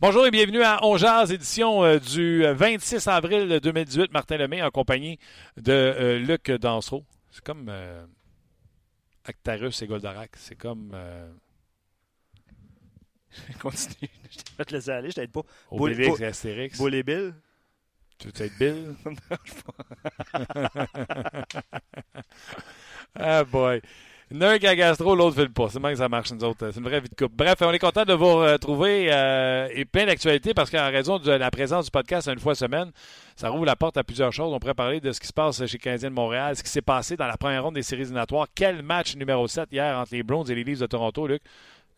Bonjour et bienvenue à On Jazz, édition euh, du 26 avril 2018. Martin Lemay en compagnie de euh, Luc Dansereau. C'est comme euh, Actarus et Goldorak. C'est comme. Euh, Continue. Je vais te laisser aller, je t'aide pas. Obélix et Astérix. Boule et Bill. Tu veux être Bill? ah boy. Il y en a un qui a gastro, l'autre ne le pas. C'est même que ça marche, nous autres. C'est une vraie vie de couple. Bref, on est content de vous retrouver euh, et plein d'actualités parce qu'en raison de la présence du podcast une fois semaine, ça rouvre la porte à plusieurs choses. On pourrait parler de ce qui se passe chez Canadien de Montréal, ce qui s'est passé dans la première ronde des séries éliminatoires. Quel match numéro 7 hier entre les Browns et les Leafs de Toronto, Luc?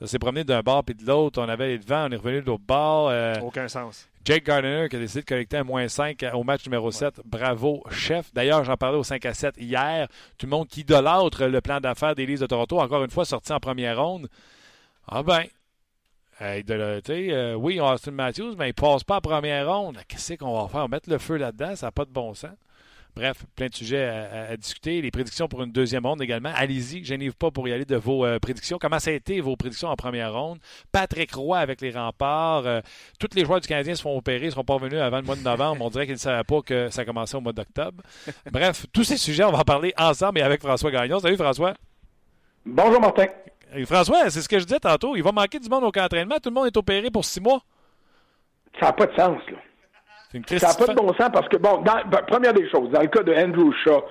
Ça s'est promené d'un bord puis de l'autre. On avait les devants, on est revenu de l'autre. Euh, Aucun sens. Jake Gardiner qui a décidé de collecter un moins 5 au match numéro 7. Bravo, chef. D'ailleurs, j'en parlais au 5 à 7 hier. Tout le monde qui idolâtre le plan d'affaires des Leafs de Toronto, encore une fois sorti en première ronde. Ah ben, euh, idolâtre, euh, oui, on a Austin Matthews, mais il passe pas en première ronde. Qu'est-ce qu'on va faire? Mettre le feu là-dedans, ça n'a pas de bon sens. Bref, plein de sujets à, à- à discuter. Les prédictions pour une deuxième ronde également. Allez-y, gênez-vous pas pour y aller de vos euh, prédictions. Comment ça a été vos prédictions en première ronde? Patrick Roy avec les remparts. euh, tous les joueurs du Canadien se font opérer, ne seront pas revenus avant le mois de novembre. On dirait qu'ils ne savaient pas que ça commençait au mois d'octobre. Bref, tous ces sujets, on va en parler ensemble et avec François Gagnon. Salut François. Bonjour Martin. Et François, c'est ce que je disais tantôt. Il va manquer du monde au camp d'entraînement. Tout le monde est opéré pour six mois. Ça n'a pas de sens, là. Une Ça n'a pas de bon sens parce que, bon, dans- ben, première des choses, dans le cas de Andrew Shaw,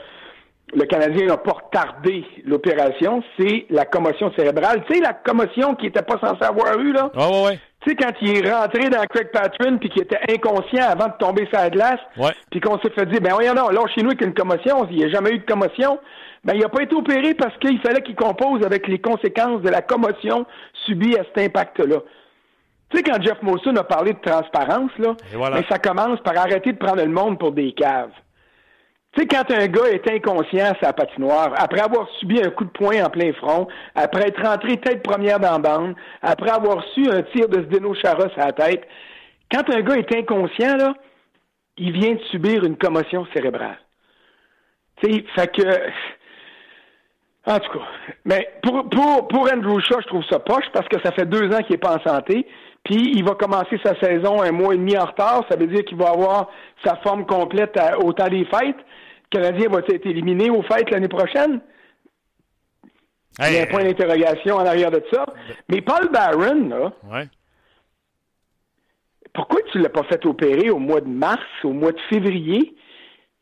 le Canadien n'a pas retardé l'opération, c'est la commotion cérébrale. Tu sais, la commotion qu'il n'était pas censé avoir eue, là? Ouais, ouais, ouais. Tu sais, quand il est rentré dans Craig Patron puis qu'il était inconscient avant de tomber sur la glace, Ouais. puis qu'on s'est fait dire, ben voyons non, là, chez nous, avec une commotion, il n'y a jamais eu de commotion. Ben, il n'a pas été opéré parce qu'il fallait qu'il compose avec les conséquences de la commotion subie à cet impact-là. Tu sais, quand Jeff Molson a parlé de transparence, là, voilà. ben, ça commence par arrêter de prendre le monde pour des caves. Tu sais, quand un gars est inconscient à sa patinoire, après avoir subi un coup de poing en plein front, après être rentré tête première dans la bande, après avoir su un tir de Zdeno Chara à la tête, quand un gars est inconscient, là, il vient de subir une commotion cérébrale. Tu sais, fait que... En tout cas, mais pour, pour, pour Andrew Shaw, je trouve ça poche parce que ça fait deux ans qu'il n'est pas en santé. Puis il va commencer sa saison un mois et demi en retard. Ça veut dire qu'il va avoir sa forme complète à- au temps des fêtes. Le Canadien va être éliminé aux fêtes l'année prochaine. Il y a un point d'interrogation en arrière de ça. Mais Paul Barron, là, ouais. pourquoi tu ne l'as pas fait opérer au mois de mars, au mois de février?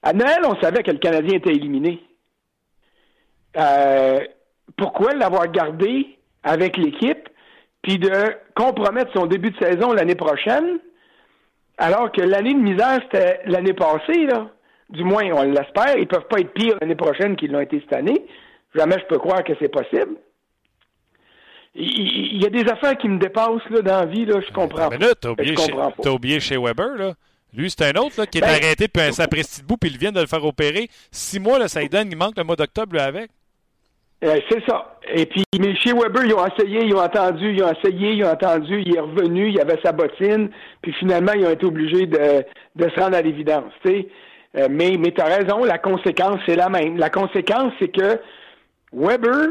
À Noël, on savait que le Canadien était éliminé. Euh, pourquoi l'avoir gardé avec l'équipe, puis de compromettre son début de saison l'année prochaine, alors que l'année de misère, c'était l'année passée, là? Du moins, on l'espère. Ils ne peuvent pas être pires l'année prochaine qu'ils l'ont été cette année. Jamais je peux croire que c'est possible. Il il- il y a des affaires qui me dépassent là, dans la vie, là, je comprends Mais là, t'as oublié, chez, oublié chez Weber, là. Lui, c'est un autre là, qui est Ben- arrêté depuis un sapristi de bout, puis ils viennent de le faire opérer. Six mois, là, ça lui donne, il manque le mois d'octobre, avec. Euh, c'est ça. Et puis, mais chez Weber, ils ont essayé, ils ont entendu, ils ont essayé, ils ont entendu, il est revenu, il avait sa bottine, puis finalement, ils ont été obligés de, de se rendre à l'évidence. Euh, mais mais tu as raison, la conséquence, c'est la même. La conséquence, c'est que Weber,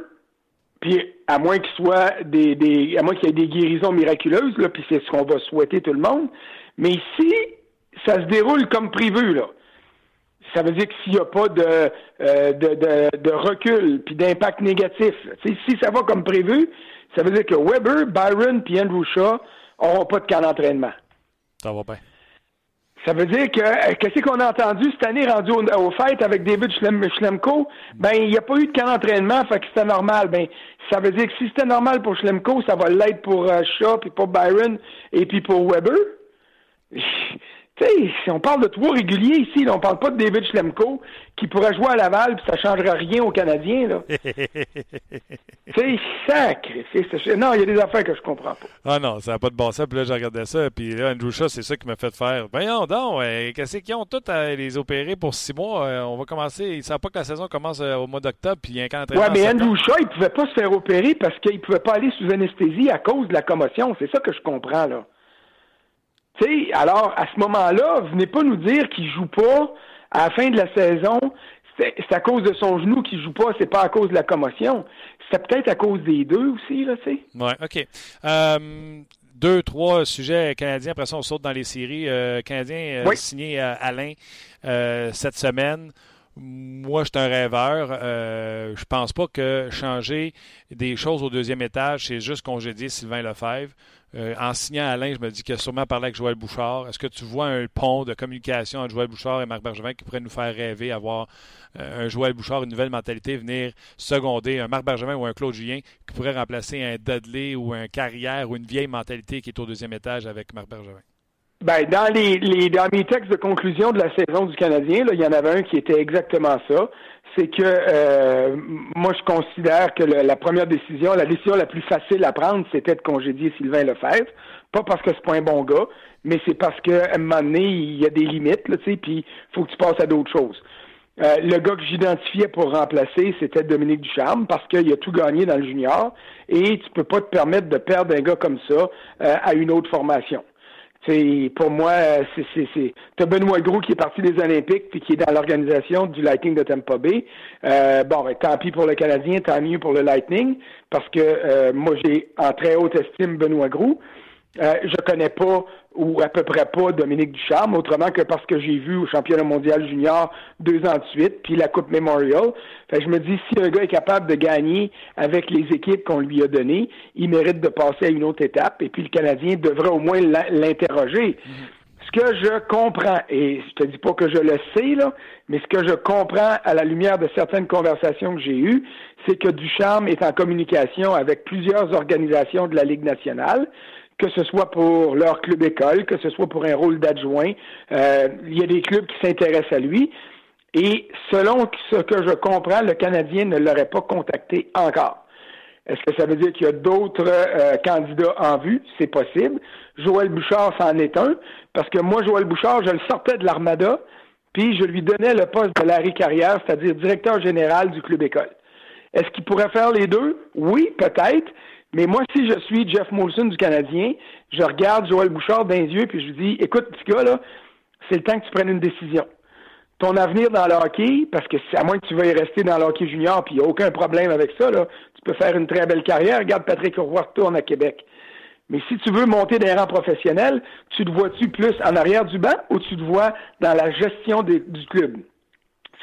puis à moins qu'il soit des, des à moins qu'il y ait des guérisons miraculeuses, là, puis c'est ce qu'on va souhaiter tout le monde, mais si ça se déroule comme prévu, là, ça veut dire que s'il n'y a pas de, euh, de, de, de recul puis d'impact négatif, si ça va comme prévu, ça veut dire que Weber, Byron puis Andrew Shaw n'auront pas de camp d'entraînement. Ça va bien. Ça veut dire que euh, qu'est-ce qu'on a entendu cette année rendu au, aux fêtes avec David Schlem- Schlemko? Ben, il n'y a pas eu de camp d'entraînement, fait que c'était normal. Ben, ça veut dire que si c'était normal pour Schlemko, ça va l'être pour euh, Shaw, puis pour Byron, et puis pour Weber. Sais, si on parle de trois réguliers ici, là, on parle pas de David Schlemko qui pourrait jouer à Laval, puis ça changera rien aux Canadiens, là. C'est sacré. Non, il y a des affaires que je comprends pas. Ah non, ça n'a pas de bon sens. Puis là, j'ai regardé ça. Puis là, Andrew Shaw, c'est ça qui m'a fait faire. Voyons donc, euh, qu'est-ce qu'ils ont tous à les opérer pour six mois? Euh, on va commencer. Ils ne savent pas que la saison commence euh, au mois d'octobre. Puis il y a un camp d'entraînement Ouais, mais. Andrew Shaw, il pouvait pas se faire opérer parce qu'il pouvait pas aller sous anesthésie à cause de la commotion. C'est ça que je comprends, là. Tu sais, alors, à ce moment-là, venez pas nous dire qu'il joue pas à la fin de la saison. C'est à cause de son genou qu'il joue pas, c'est pas à cause de la commotion. C'est peut-être à cause des deux aussi, là, tu sais. Oui, OK. Euh, deux, trois sujets canadiens. Après ça, on saute dans les séries. Euh, Canadien euh, signé euh, Alain cette semaine. Moi, je suis un rêveur. je pense pas que changer des choses au deuxième étage, c'est juste congédier Sylvain Lefebvre. En signant Alain, je me dis qu'il a sûrement parlé avec Joël Bouchard. Est-ce que tu vois un pont de communication entre Joël Bouchard et Marc Bergevin qui pourrait nous faire rêver, avoir un Joël Bouchard, une nouvelle mentalité, venir seconder un Marc Bergevin ou un Claude Julien qui pourrait remplacer un Dudley ou un Carrière ou une vieille mentalité qui est au deuxième étage avec Marc Bergevin? Ben, dans les, les derniers textes de conclusion de la saison du Canadien, il y en avait un qui était exactement ça. C'est que euh, moi, je considère que la première décision, la décision la plus facile à prendre, c'était de congédier Sylvain Lefebvre. Pas parce que c'est pas un bon gars, mais c'est parce qu'à un moment donné, il y a des limites, là, tu sais, puis il faut que tu passes à d'autres choses. Euh, le gars que j'identifiais pour remplacer, c'était Dominique Ducharme, parce qu'il a tout gagné dans le junior, et tu peux pas te permettre de perdre un gars comme ça euh, à une autre formation. C'est pour moi, c'est c'est t'as Benoît Gros qui est parti des Olympiques puis qui est dans l'organisation du Lightning de Tampa Bay. Euh, bon, ben, tant pis pour le Canadien, tant mieux pour le Lightning parce que moi j'ai en très haute estime Benoît Gros. Euh, je connais pas ou à peu près pas Dominique Ducharme, autrement que parce que j'ai vu au championnat mondial junior deux ans de suite, puis la Coupe Memorial. Fait je me dis, si un gars est capable de gagner avec les équipes qu'on lui a données, il mérite de passer à une autre étape, et puis le Canadien devrait au moins l'interroger. Ce que je comprends, et je te dis pas que je le sais, là, mais ce que je comprends à la lumière de certaines conversations que j'ai eues, c'est que Ducharme est en communication avec plusieurs organisations de la Ligue nationale que ce soit pour leur club école, que ce soit pour un rôle d'adjoint. Euh, il y a des clubs qui s'intéressent à lui. Et selon ce que je comprends, le Canadien ne l'aurait pas contacté encore. Est-ce que ça veut dire qu'il y a d'autres euh, candidats en vue? C'est possible. Joël Bouchard, c'en est un, parce que moi, Joël Bouchard, je le sortais de l'Armada, puis je lui donnais le poste de Larry Carrière, c'est-à-dire directeur général du club école. Est-ce qu'il pourrait faire les deux? Oui, peut-être, mais moi, si je suis Jeff Molson du Canadien, je regarde Joël Bouchard les yeux puis je lui dis Écoute, petit gars, là, c'est le temps que tu prennes une décision. Ton avenir dans le hockey, parce que à moins que tu veuilles rester dans le hockey junior, puis il n'y a aucun problème avec ça, là, tu peux faire une très belle carrière. Regarde Patrick Roy retourne à Québec. Mais si tu veux monter des rangs professionnels, tu te vois-tu plus en arrière du banc ou tu te vois dans la gestion du club?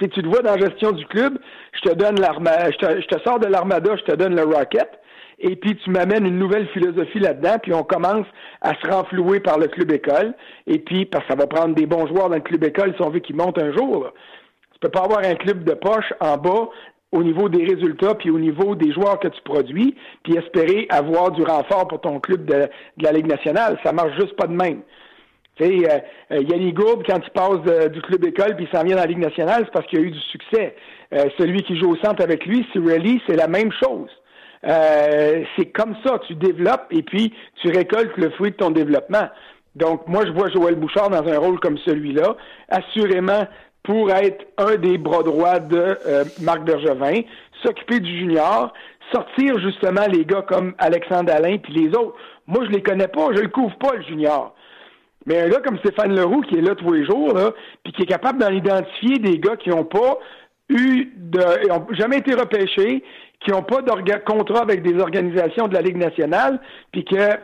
Si tu te vois dans la gestion du club, je te donne l'armada, je je te sors de l'armada, je te donne le Rocket et puis tu m'amènes une nouvelle philosophie là-dedans, puis on commence à se renflouer par le club école, et puis parce que ça va prendre des bons joueurs dans le club école si on veut qu'ils montent un jour. Là. Tu peux pas avoir un club de poche en bas au niveau des résultats, puis au niveau des joueurs que tu produis, puis espérer avoir du renfort pour ton club de, la Ligue nationale. Ça marche juste pas de même. Tu sais, euh, euh, Yannick Gourde, quand il passe du club école puis il s'en vient dans la Ligue nationale, c'est parce qu'il a eu du succès. Euh, celui qui joue au centre avec lui, Cirelli, c'est la même chose. Euh, c'est comme ça, tu développes et puis tu récoltes le fruit de ton développement. Donc, moi, je vois Joël Bouchard dans un rôle comme celui-là, assurément pour être un des bras droits de euh, Marc Bergevin, s'occuper du junior, sortir justement les gars comme Alexandre Alain puis les autres. Moi, je les connais pas, je le couvre pas, le junior. Mais un gars comme Stéphane Leroux, qui est là tous les jours, là, puis qui est capable d'en identifier des gars qui n'ont pas eu de, ont jamais été repêchés, qui n'ont pas de contrat avec des organisations de la Ligue nationale, puis que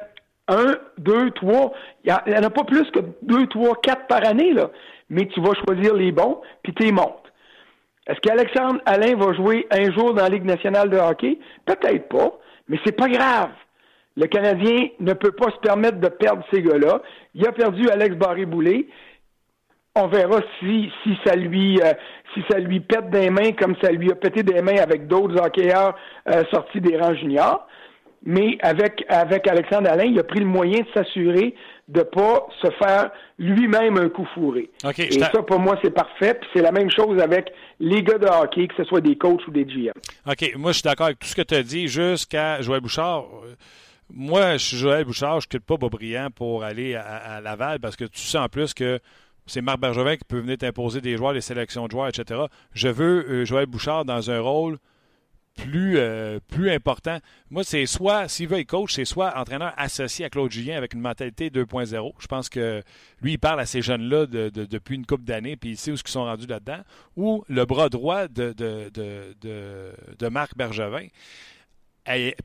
un, deux, trois, il n'y en a pas plus que deux, trois, quatre par année, là. Mais tu vas choisir les bons, puis tu les montes. Est-ce qu'Alexandre Alain va jouer un jour dans la Ligue nationale de hockey? Peut-être pas, mais c'est pas grave. Le Canadien ne peut pas se permettre de perdre ces gars-là. Il a perdu Alex Barré-Boulet on verra si, si ça lui euh, si ça lui pète des mains comme ça lui a pété des mains avec d'autres hockeyeurs euh, sortis des rangs juniors. Mais avec, avec Alexandre Alain, il a pris le moyen de s'assurer de ne pas se faire lui-même un coup fourré. Et ça, pour moi, c'est parfait. Puis c'est la même chose avec les gars de hockey, que ce soit des coachs ou des GM. OK. Moi, je suis d'accord avec tout ce que tu as dit jusqu'à Joël Bouchard. Moi, je suis Joël Bouchard. Je ne quitte pas Bobriand pour aller à, à, Laval parce que tu sais en plus que c'est Marc Bergevin qui peut venir t'imposer des joueurs, des sélections de joueurs, etc. Je veux euh, Joël Bouchard dans un rôle plus, euh, plus important. Moi, c'est soit, s'il veut être coach, c'est soit entraîneur associé à Claude Julien avec une mentalité 2.0. Je pense que lui, il parle à ces jeunes-là depuis une couple d'années, puis il sait où ils sont rendus là-dedans. Ou le bras droit de, de, de Marc Bergevin.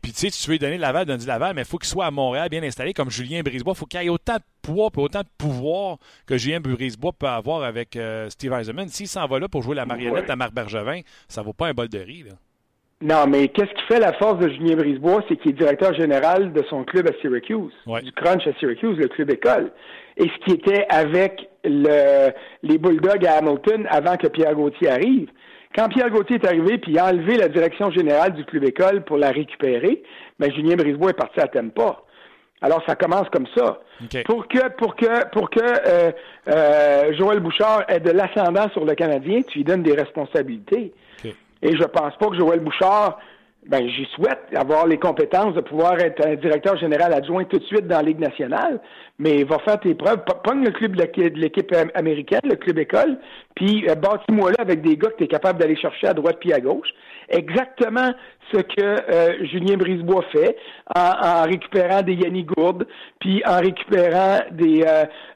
Puis tu sais, tu veux donner Laval, donne Laval, mais il faut qu'il soit à Montréal bien installé comme Julien Brisebois. Il faut qu'il ait autant de poids et autant de pouvoir que Julien Brisebois peut avoir avec euh, Steve Eisenman. S'il s'en va là pour jouer la marionnette à Marc Bergevin, ça vaut pas un bol de riz. Là. Non, mais qu'est-ce qui fait la force de Julien Brisebois, c'est qu'il est directeur général de son club à Syracuse, du Crunch à Syracuse, le club école. Et ce qui était avec le, les Bulldogs à Hamilton avant que Pierre Gauthier arrive. Quand Pierre Gauthier est arrivé puis il a enlevé la direction générale du club école pour la récupérer, ben Julien Brisebois est parti à Tempa. Alors ça commence comme ça. Pour que pour que pour que euh, euh, Joël Bouchard ait de l'ascendant sur le Canadien, tu lui donnes des responsabilités. Et je pense pas que Joël Bouchard, ben j'y souhaite avoir les compétences de pouvoir être un directeur général adjoint tout de suite dans la Ligue nationale, mais va faire tes preuves. Pogne le club de l'équipe américaine, le club école, puis euh, bâtis-moi là avec des gars que tu es capable d'aller chercher à droite puis à gauche. Exactement ce que euh, Julien Brisebois fait en, récupérant des Yannick Gourde, puis en récupérant des,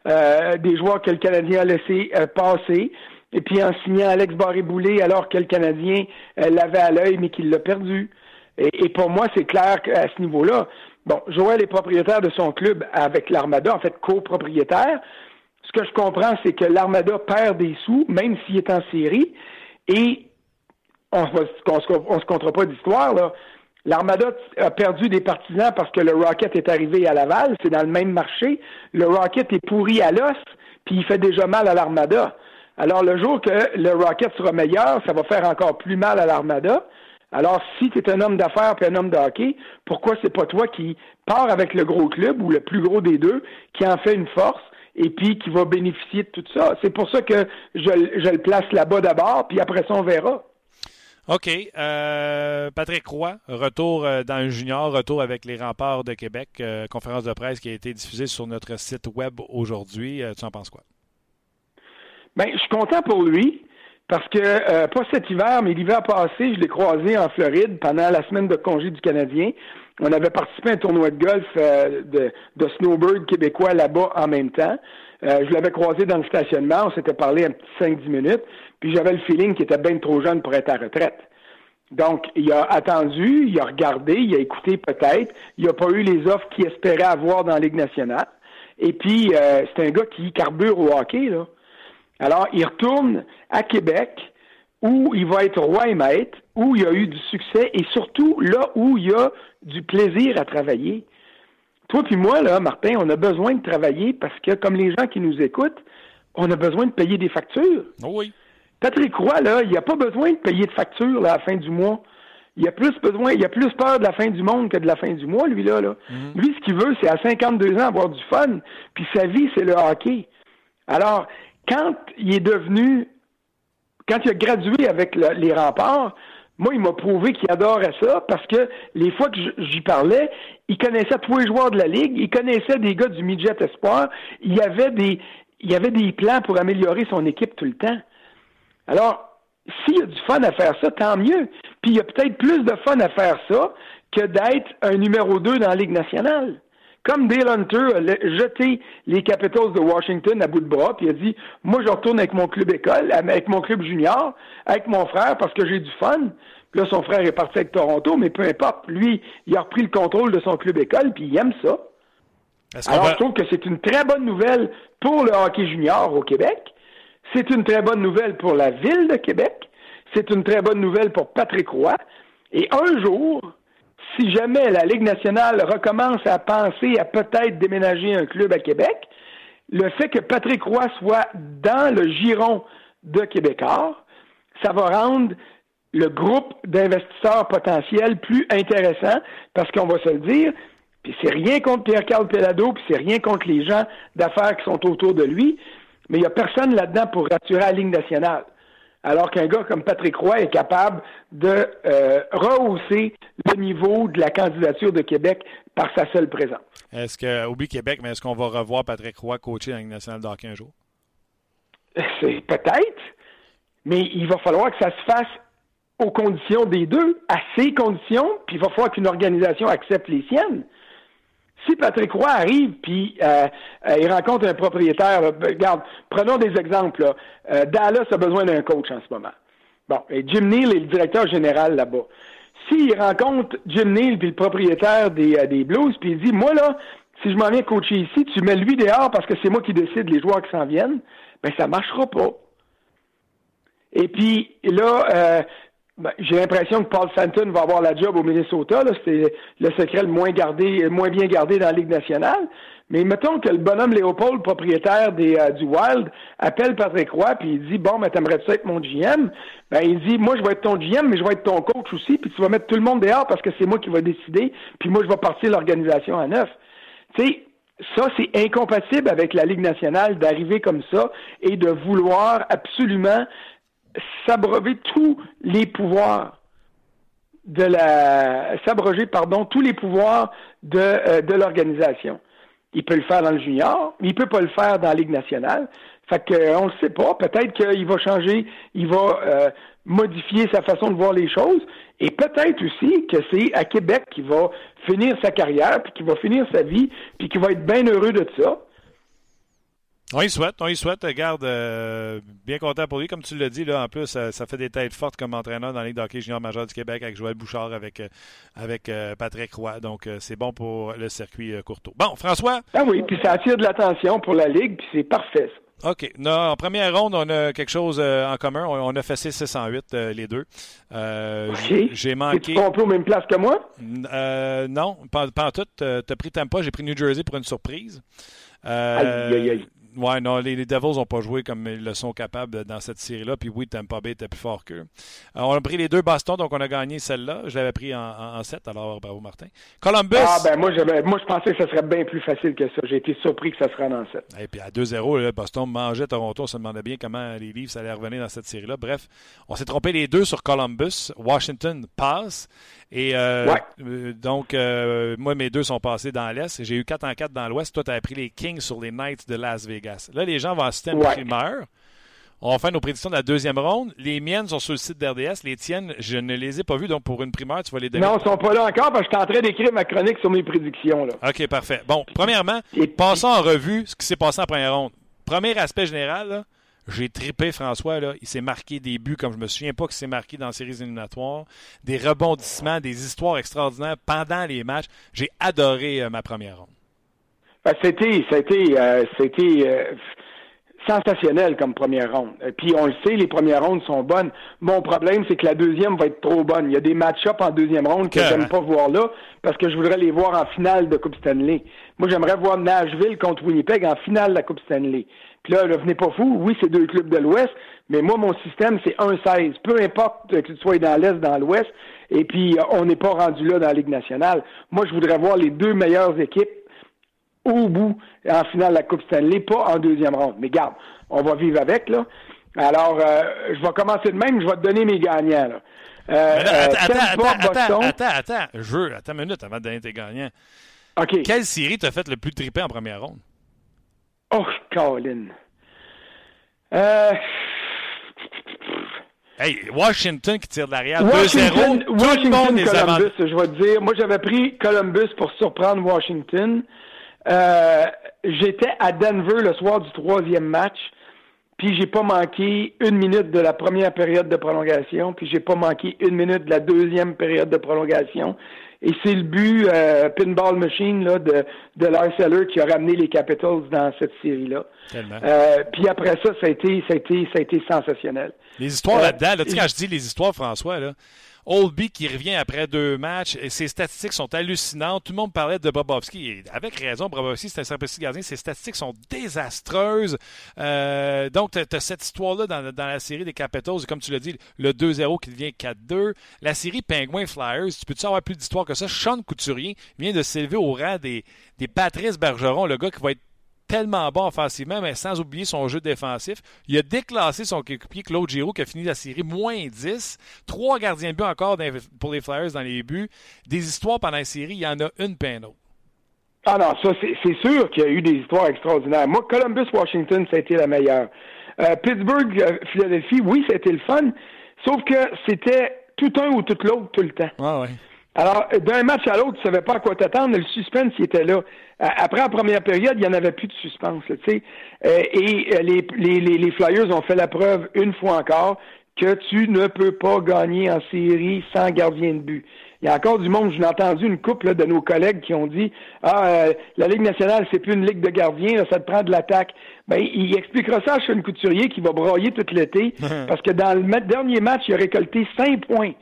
euh, des joueurs que le Canadien a laissé passer et puis en signant Alex Barré-Boulet alors que le Canadien euh, l'avait à l'œil mais qu'il l'a perdu. Et, pour moi, c'est clair qu'à ce niveau-là, bon, Joël est propriétaire de son club avec l'Armada, en fait copropriétaire. Ce que je comprends, c'est que l'Armada perd des sous, même s'il est en série, et on ne se comptera pas d'histoire, là. L'Armada a perdu des partisans parce que le Rocket est arrivé à Laval, c'est dans le même marché. Le Rocket est pourri à l'os, puis il fait déjà mal à l'Armada. Alors, le jour que le Rocket sera meilleur, ça va faire encore plus mal à l'Armada. Alors, si tu es un homme d'affaires et un homme de hockey, pourquoi c'est pas toi qui pars avec le gros club ou le plus gros des deux, qui en fait une force et puis qui va bénéficier de tout ça? C'est pour ça que je, le place là-bas d'abord, puis après ça, on verra. OK. Euh, Patrick Roy, retour euh, dans le junior, retour avec les remparts de Québec, euh, conférence de presse qui a été diffusée sur notre site web aujourd'hui. tu en penses quoi? Ben, je suis content pour lui. Parce que, euh, pas cet hiver, mais l'hiver passé, je l'ai croisé en Floride pendant la semaine de congé du Canadien. On avait participé à un tournoi de golf euh, de, de, snowbird québécois là-bas en même temps. Euh, je l'avais croisé dans le stationnement, on s'était parlé un petit 5-10 minutes, puis j'avais le feeling qu'il était bien trop jeune pour être à retraite. Donc, il a attendu, il a regardé, il a écouté peut-être, il n'a pas eu les offres qu'il espérait avoir dans la Ligue nationale. Et puis, c'est un gars qui carbure au hockey, là. Alors, il retourne à Québec, où il va être roi et maître, où il y a eu du succès et surtout là où il y a du plaisir à travailler. Toi puis moi, là, Martin, on a besoin de travailler parce que, comme les gens qui nous écoutent, on a besoin de payer des factures. Oh oui. Patrick Roy, là, il n'a pas besoin de payer de factures à la fin du mois. Il a plus besoin, il a plus peur de la fin du monde que de la fin du mois, lui, là. là. Mm-hmm. Lui, ce qu'il veut, c'est à 52 ans avoir du fun, puis sa vie, c'est le hockey. Alors, quand il est devenu, quand il a gradué avec les remparts, moi, il m'a prouvé qu'il adorait ça parce que les fois que j'y parlais, il connaissait tous les joueurs de la Ligue, il connaissait des gars du Midget Espoir, il y avait des, il y avait des plans pour améliorer son équipe tout le temps. Alors, s'il y a du fun à faire ça, tant mieux. Puis il y a peut-être plus de fun à faire ça que d'être un numéro 2 dans la Ligue nationale. Comme Dale Hunter a jeté les Capitals de Washington à bout de bras, puis il a dit Moi, je retourne avec mon club école, avec mon club junior, avec mon frère parce que j'ai du fun. Puis là, son frère est parti avec Toronto, mais peu importe. Lui, il a repris le contrôle de son club école, puis il aime ça. Alors, je trouve que c'est une très bonne nouvelle pour le hockey junior au Québec. C'est une très bonne nouvelle pour la ville de Québec. C'est une très bonne nouvelle pour Patrick Roy. Et un jour, si jamais la Ligue nationale recommence à penser à peut-être déménager un club à Québec, le fait que Patrick Roy soit dans le giron de Québécois, ça va rendre le groupe d'investisseurs potentiels plus intéressant parce qu'on va se le dire, puis c'est rien contre Pierre-Carl Pelado, puis c'est rien contre les gens d'affaires qui sont autour de lui, mais il n'y a personne là-dedans pour rassurer la Ligue nationale alors qu'un gars comme Patrick Roy est capable de euh, rehausser le niveau de la candidature de Québec par sa seule présence. Est-ce que, oublie Québec, mais est-ce qu'on va revoir Patrick Roy coacher dans Ligue nationale de un jour? C'est peut-être, mais il va falloir que ça se fasse aux conditions des deux, à ses conditions, puis il va falloir qu'une organisation accepte les siennes. Si Patrick Roy arrive puis euh, euh, il rencontre un propriétaire, ben, regarde, prenons des exemples. Euh, Dallas a besoin d'un coach en ce moment. Bon, et Jim Neal est le directeur général là-bas. s'il rencontre Jim Neal, puis le propriétaire des, des Blues, puis il dit, moi là, si je m'en viens coacher ici, tu mets lui dehors parce que c'est moi qui décide les joueurs qui s'en viennent, ben ça marchera pas. Et puis là, ben, j'ai l'impression que Paul Stanton va avoir la job au Minnesota. C'est le secret le moins gardé, moins bien gardé dans la Ligue nationale. Mais mettons que le bonhomme Léopold, propriétaire des, euh, du Wild, appelle Patrick Roy puis il dit Bon, mais t'aimerais-tu être mon GM? Ben il dit Moi je vais être ton GM, mais je vais être ton coach aussi, puis tu vas mettre tout le monde dehors parce que c'est moi qui vais décider, puis moi je vais partir l'organisation à neuf. Tu sais, ça, c'est incompatible avec la Ligue nationale d'arriver comme ça et de vouloir absolument s'abroger tous les pouvoirs de la s'abroger pardon tous les pouvoirs de, euh, de l'organisation. Il peut le faire dans le junior, mais il peut pas le faire dans la Ligue nationale. Fait que on le sait pas. Peut-être qu'il va changer, il va euh, modifier sa façon de voir les choses. Et peut-être aussi que c'est à Québec qu'il va finir sa carrière, puis qu'il va finir sa vie, puis qu'il va être bien heureux de ça. On y souhaite, on y souhaite. Garde, euh, bien content pour lui. Comme tu l'as dit, là, en plus, ça, fait des têtes fortes comme entraîneur dans la Ligue d'hockey junior majeur du Québec avec Joël Bouchard, avec, euh, avec euh, Patrick Roy. Donc, c'est bon pour le circuit Courteau. Bon, François? Ah oui, puis ça attire de l'attention pour la Ligue, puis c'est parfait, ça. OK. Non, en première ronde, on a quelque chose en commun. On, a fait 608 les deux. J'ai manqué. Tu au même place que moi? non, pas, pas en tout. Tu as pris Tampa, j'ai pris New Jersey pour une surprise. aïe, aïe, aïe. Ouais, non, les, Devils n'ont pas joué comme ils le sont capables dans cette série-là. Puis oui, Tampa Bay était plus fort qu'eux. On a pris les deux bastons, donc on a gagné celle-là. Je l'avais pris en, en, 7, alors bravo Martin. Columbus. Ah, ben moi, moi je pensais que ce serait bien plus facile que ça. J'ai été surpris que ça serait en 7. Et puis à 2-0, Boston mangeait Toronto. On se demandait bien comment les livres allaient revenir dans cette série-là. Bref, on s'est trompé les deux sur Columbus. Washington passe. Et euh, euh, donc, euh, moi, mes deux sont passés dans l'Est. J'ai eu 4 en 4 dans l'Ouest. Toi, tu as pris les Kings sur les Knights de Las Vegas. Là, les gens vont assister à une primeur. On va faire nos prédictions de la deuxième ronde. Les miennes sont sur le site d'RDS. Les tiennes, je ne les ai pas vues. Donc, pour une primeur, tu vas les donner. Non, ils ne sont pas là encore parce que je suis en train d'écrire ma chronique sur mes prédictions. Là. OK, parfait. Bon, premièrement, passons en revue ce qui s'est passé en première ronde. Premier aspect général, là, j'ai tripé François, là. il s'est marqué des buts comme je me souviens pas qu'il s'est marqué dans les séries éliminatoires, des rebondissements, des histoires extraordinaires pendant les matchs. J'ai adoré euh, ma première ronde. Ben, c'était, c'était, euh, c'était euh, sensationnel comme première ronde. Puis on le sait, les premières rondes sont bonnes. Mon problème, c'est que la deuxième va être trop bonne. Il y a des match-ups en deuxième ronde que j'aime pas voir là parce que je voudrais les voir en finale de Coupe Stanley. Moi, j'aimerais voir Nashville contre Winnipeg en finale de la Coupe Stanley. Puis là, ne venez pas fou. Oui, c'est deux clubs de l'Ouest, mais moi, mon système, c'est 1-16. Peu importe que tu sois dans l'Est, dans l'Ouest, et puis euh, on n'est pas rendu là dans la Ligue nationale. Moi, je voudrais voir les deux meilleures équipes au bout en finale de la Coupe Stanley, pas en deuxième ronde. Mais garde, on va vivre avec, là. Alors, euh, je vais commencer de même, je vais te donner mes gagnants. Là. Euh, attends, attends, attends, attends, attends, je attends une minute avant de donner tes gagnants. OK. Quelle série t'a fait le plus triper en première ronde? Oh, Colin. Euh... Hey, Washington qui tire de l'arrière 2-0. Washington, Columbus, je vais te dire. Moi, j'avais pris Columbus pour surprendre Washington. Euh, J'étais à Denver le soir du troisième match, puis j'ai pas manqué une minute de la première période de prolongation, puis j'ai pas manqué une minute de la deuxième période de prolongation. Et c'est le but euh, pinball machine là, de, de Lars qui a ramené les Capitals dans cette série-là. Euh, puis après ça, ça a été, ça a été, ça a été sensationnel. Les histoires là-dedans, là, tu sais, quand je dis les histoires, François, là, Oldby qui revient après deux matchs. Et ses statistiques sont hallucinantes. Tout le monde parlait de Bobovski. Et avec raison, Bobovski, c'est un sympathique gardien. Ses statistiques sont désastreuses. Euh, donc, tu as, cette histoire-là dans, la série des Capitals. Comme tu l'as dit, le 2-0 qui devient 4-2. La série Penguin Flyers, tu peux-tu avoir plus d'histoire que ça? Sean Couturier vient de s'élever au rang des, des Patrice Bergeron, le gars qui va être tellement bon offensivement, mais sans oublier son jeu défensif. Il a déclassé son coéquipier Claude Giroux qui a fini la série moins 10. Trois gardiens de but encore pour les Flyers dans les buts. Des histoires pendant la série, il y en a une peine Ah non, ça c'est sûr qu'il y a eu des histoires extraordinaires. Moi, Columbus-Washington, ça a été la meilleure. Euh, Pittsburgh-Philadelphie, oui, c'était le fun, sauf que c'était tout un ou tout l'autre tout le temps. Ah ouais. Alors, d'un match à l'autre, tu savais pas à quoi t'attendre. Le suspense, il était là. Après la première période, il n'y en avait plus de suspense. Tu sais. Euh, et euh, les, les, les, Flyers ont fait la preuve une fois encore que tu ne peux pas gagner en série sans gardien de but. Il y a encore du monde, j'ai entendu une couple de nos collègues qui ont dit Ah, euh, la Ligue nationale, c'est plus une ligue de gardiens, ça te prend de l'attaque. Ben, il expliquera ça à Sean Couturier qui va broyer tout l'été, parce que dans le dernier match, il a récolté cinq points.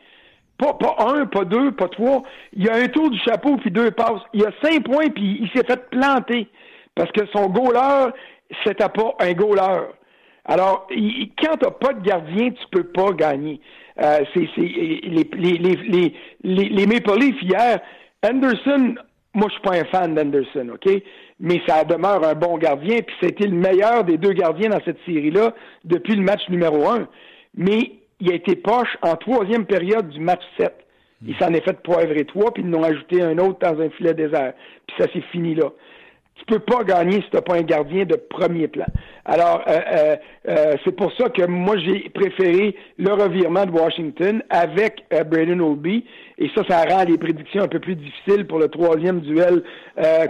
Pas, pas un, pas deux, pas trois. Il y a un tour du chapeau puis deux passes. Il y a cinq points puis il s'est fait planter. Parce que son goaler, c'était pas un goaler. Alors, il, quand t'as pas de gardien, tu peux pas gagner. Euh, c'est, les, les, les, les, les Maple Leafs hier, Anderson, moi je suis pas un fan d'Anderson, OK? Mais ça demeure un bon gardien, puis c'était le meilleur des deux gardiens dans cette série-là depuis le match numéro un. Mais il a été poche en troisième période du match 7. Il s'en est fait poivrer trois, puis ils en ont ajouté un autre dans un filet désert. Puis ça s'est fini là tu peux pas gagner si tu n'as pas un gardien de premier plan. Alors, euh, euh, euh, c'est pour ça que moi, j'ai préféré le revirement de Washington avec Braden Olby. Et ça, ça rend les prédictions un peu plus difficiles pour le troisième duel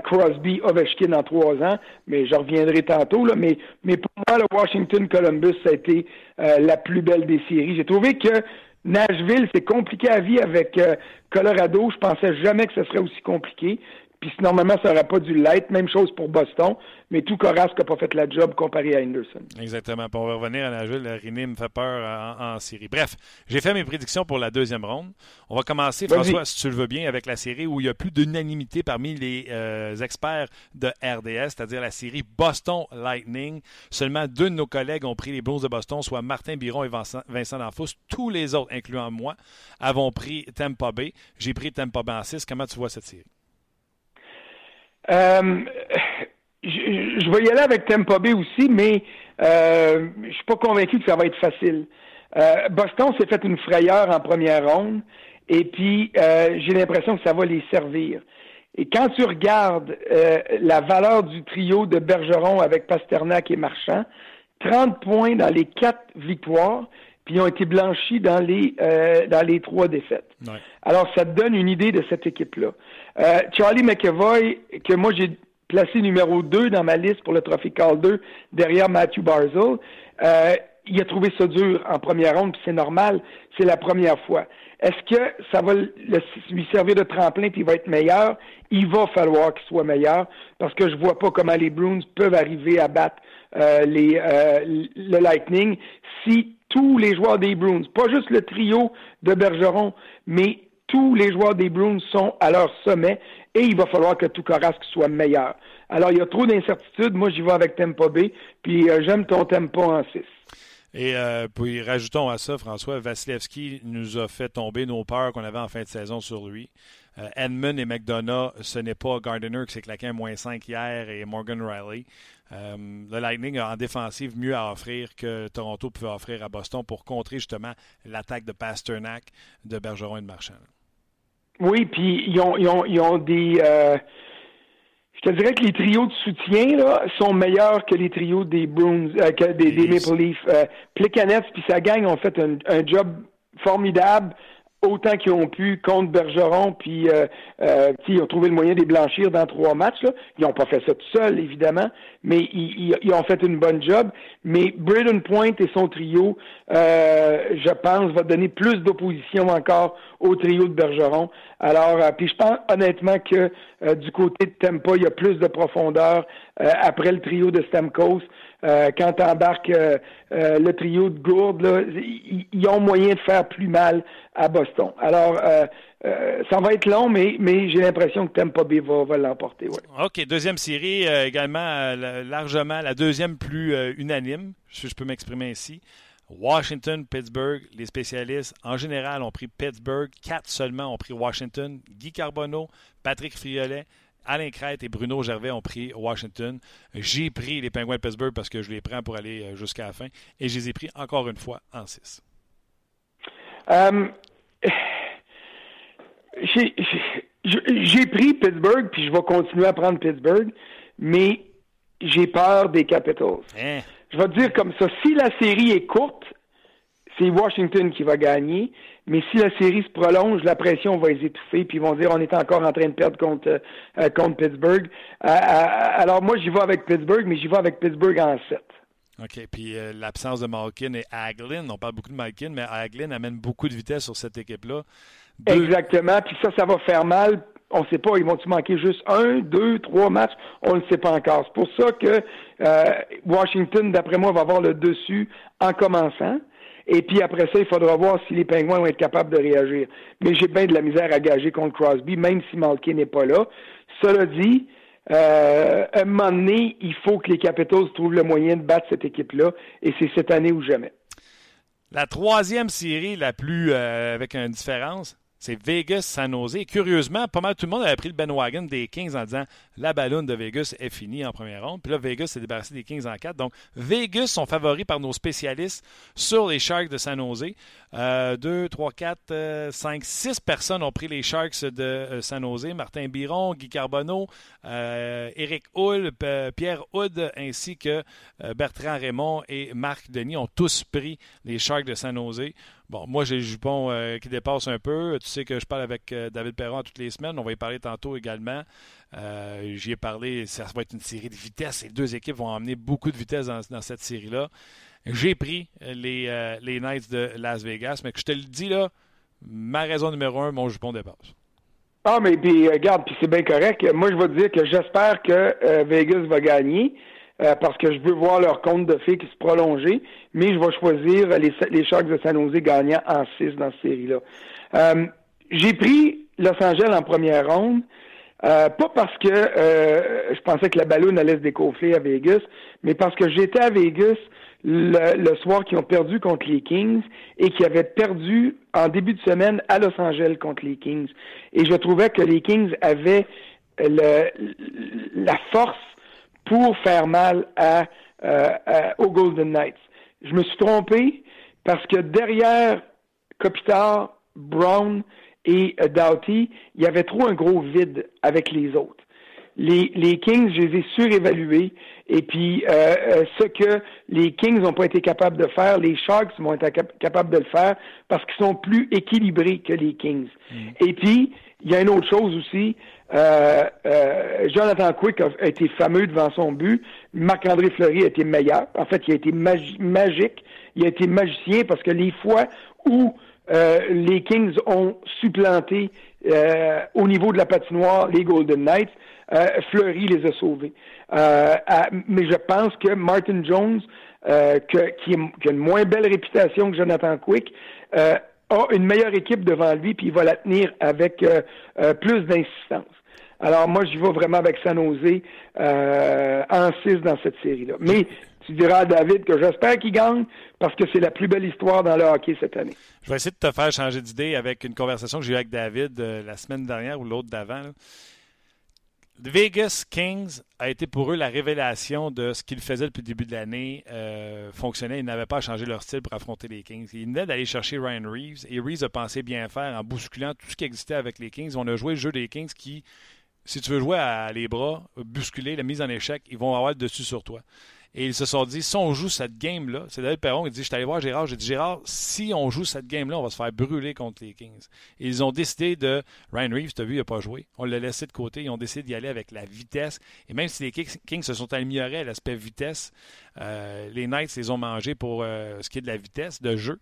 Crosby-Ovechkin en trois ans. Mais je reviendrai tantôt. Là. Mais, mais pour moi, le Washington-Columbus, ça a été la plus belle des séries. J'ai trouvé que Nashville, c'est compliqué à vivre avec Colorado. Je pensais jamais que ce serait aussi compliqué. Puis normalement, ça n'aurait pas dû l'être. Même chose pour Boston. Mais tout Corasque n'a pas fait la job comparé à Anderson. Exactement. Pour revenir à Nashville, Riné me fait peur en, série. Bref, j'ai fait mes prédictions pour la deuxième ronde. On va commencer, François, si tu le veux bien, avec la série où il y a plus d'unanimité parmi les euh, experts de RDS, c'est-à-dire la série Boston Lightning. Seulement deux de nos collègues ont pris les Blues de Boston, soit Martin Biron et Vincent, Vincent Tous les autres, incluant moi, avons pris Tampa Bay. J'ai pris Tampa Bay en 6. Comment tu vois cette série? Euh, je, vais y aller avec Tampa Bay aussi, mais euh, je suis pas convaincu que ça va être facile. Euh, Boston s'est fait une frayeur en première ronde, et puis euh, j'ai l'impression que ça va les servir. Et quand tu regardes la valeur du trio de Bergeron avec Pasternak et Marchand, 30 points dans les quatre victoires, puis ils ont été blanchis dans les dans les trois défaites. Alors ça te donne une idée de cette équipe-là. Euh, Charlie McEvoy, que moi j'ai placé numéro 2 dans ma liste pour le trophée Calder, derrière Matthew Barzell, euh, il a trouvé ça dur en première ronde, puis c'est normal, c'est la première fois. Est-ce que ça va lui servir de tremplin puis il va être meilleur? Il va falloir qu'il soit meilleur parce que je vois pas comment les Bruins peuvent arriver à battre euh, les, le Lightning si tous les joueurs des Bruins, pas juste le trio de Bergeron, mais tous les joueurs des Bruins sont à leur sommet et il va falloir que tout Carrasque soit meilleur. Alors, il y a trop d'incertitudes. Moi, j'y vais avec Tempo B, puis euh, j'aime ton tempo en 6. Et euh, puis rajoutons à ça, François, Vasilevski nous a fait tomber nos peurs qu'on avait en fin de saison sur lui. Euh, Edmund et McDonough, ce n'est pas Gardiner qui s'est claqué un moins 5 hier et Morgan Riley. Euh, le Lightning a en défensive mieux à offrir que Toronto pouvait offrir à Boston pour contrer justement l'attaque de Pasternak, de Bergeron et de Marchand. Oui, puis ils ont, ils ont, ils ont des. Je te dirais que les trios de soutien là, sont meilleurs que les trios des Bruins, euh, que des, des, Maple Leafs. Euh, puis sa gang ont fait un, un job formidable autant qu'ils ont pu contre Bergeron, puis euh, euh, ils ont trouvé le moyen de les blanchir dans trois matchs. Là. Ils n'ont pas fait ça tout seuls, évidemment, mais ils, ils, ont fait une bonne job. Mais Braden Point et son trio, euh, je pense, va donner plus d'opposition encore au trio de Bergeron. Alors, euh, puis je pense honnêtement que euh, du côté de Tempa, il y a plus de profondeur après le trio de Stamkos. Euh, quand tu embarques euh, euh, le trio de Gourde, ils, ont moyen de faire plus mal à Boston. Alors, ça va être long, mais, j'ai l'impression que Tampa Bay va, va l'emporter. OK, deuxième série, également largement la deuxième plus unanime, si je peux m'exprimer ainsi. Washington, Pittsburgh, les spécialistes en général ont pris Pittsburgh, quatre seulement ont pris Washington, Guy Carbonneau, Patrick Friolet, Alain Crête et Bruno Gervais ont pris Washington. J'ai pris les Penguins de Pittsburgh parce que je les prends pour aller euh, jusqu'à la fin. Et je les ai pris encore une fois en 6. Euh, j'ai pris Pittsburgh, puis je vais continuer à prendre Pittsburgh, mais j'ai peur des Capitals. Hein? Je vais te dire comme ça, si la série est courte, c'est Washington qui va gagner. Mais si la série se prolonge, la pression va les étouffer, puis ils vont dire on est encore en train de perdre contre, euh, euh, contre Pittsburgh. Euh, alors moi, j'y vais avec Pittsburgh, mais j'y vais avec Pittsburgh en 7. OK. Puis euh, l'absence de Malkin et Aglin, on parle beaucoup de Malkin, mais Aglin amène beaucoup de vitesse sur cette équipe-là. Exactement. Puis ça, ça va faire mal. On ne sait pas, ils vont-ils manquer juste un, deux, trois matchs? On ne sait pas encore. C'est pour ça que euh, Washington, d'après moi, va avoir le dessus en commençant. Et puis après ça, il faudra voir si les Pingouins vont être capables de réagir. Mais j'ai bien de la misère à gager contre Crosby, même si Malkin n'est pas là. Cela dit, euh, à un moment donné, il faut que les Capitals trouvent le moyen de battre cette équipe-là, et c'est cette année ou jamais. La troisième série la plus euh, avec une différence, c'est Vegas-San Jose. curieusement, pas mal tout le monde avait pris le Ben Wagon des Kings en disant la ballonne de Vegas est finie en première ronde. Puis là, Vegas s'est débarrassé des Kings en quatre. Donc, Vegas sont favoris par nos spécialistes sur les Sharks de San Jose. Euh, deux, trois, quatre, euh, cinq, six personnes ont pris les Sharks de euh, San Jose. Martin Biron, Guy Carbonneau, Eric Hull, Pierre Houd, ainsi que Bertrand Raymond et Marc Denis ont tous pris les Sharks de San Jose. Bon, moi, j'ai le jupon euh, qui dépasse un peu. Tu sais que je parle avec euh, David Perron toutes les semaines. On va y parler tantôt également. Euh, J'y ai parlé, ça va être une série de vitesse. Les deux équipes vont emmener beaucoup de vitesse dans, cette série-là. J'ai pris les, les Knights de Las Vegas, mais que je te le dis là, ma raison numéro un, mon jupon dépasse. Ah, mais puis, regarde, puis c'est bien correct. Moi, je vais te dire que j'espère que Vegas va gagner. Euh, parce que je veux voir leur compte de filles qui se prolonger, mais je vais choisir les, les Sharks de San Jose gagnant en 6 dans cette série-là. Euh, j'ai pris Los Angeles en première ronde, euh, pas parce que je pensais que la ballonne allait se décoffler à Vegas, mais parce que j'étais à Vegas le, le, soir qu'ils ont perdu contre les Kings et qui avaient perdu en début de semaine à Los Angeles contre les Kings. Et je trouvais que les Kings avaient le, la force pour faire mal euh, à, aux Golden Knights. Je me suis trompé parce que derrière Kopitar, Brown et euh, Doughty, il y avait trop un gros vide avec les autres. Les, les Kings, je les ai surévalués. Et puis, euh, ce que les Kings n'ont pas été capables de faire, les Sharks vont être capables de le faire parce qu'ils sont plus équilibrés que les Kings. Mm. Et puis, il y a une autre chose aussi, euh, euh, Jonathan Quick a, été fameux devant son but. Marc-André Fleury a été meilleur. En fait, il a été magique. Il a été magicien parce que les fois où euh, les Kings ont supplanté au niveau de la patinoire les Golden Knights, Fleury les a sauvés. mais je pense que Martin Jones, qui, a une moins belle réputation que Jonathan Quick, a une meilleure équipe devant lui, puis il va la tenir avec plus d'insistance. Alors moi, je vais vraiment avec San Jose euh, en 6 dans cette série-là. Mais tu diras à David que j'espère qu'il gagne parce que c'est la plus belle histoire dans le hockey cette année. Je vais essayer de te faire changer d'idée avec une conversation que j'ai eue avec David euh, la semaine dernière ou l'autre d'avant. Vegas Kings a été pour eux la révélation de ce qu'ils faisaient depuis le début de l'année euh, fonctionnait. Ils n'avaient pas changé leur style pour affronter les Kings. Ils venaient d'aller chercher Ryan Reeves et Reeves a pensé bien faire en bousculant tout ce qui existait avec les Kings. On a joué le jeu des Kings qui si tu veux jouer à les bras, bousculer, la mise en échec, ils vont avoir le dessus sur toi. Et ils se sont dit, si on joue cette game-là, c'est David Perron qui dit, je suis allé voir Gérard, j'ai dit, Gérard, si on joue cette game-là, on va se faire brûler contre les Kings. Ils ont décidé de, Ryan Reeves, tu as vu, il n'a pas joué. On l'a laissé de côté, ils ont décidé d'y aller avec la vitesse. Et même si les Kings se sont améliorés à l'aspect vitesse, euh, les Knights les ont mangés pour euh, ce qui est de la vitesse de jeu.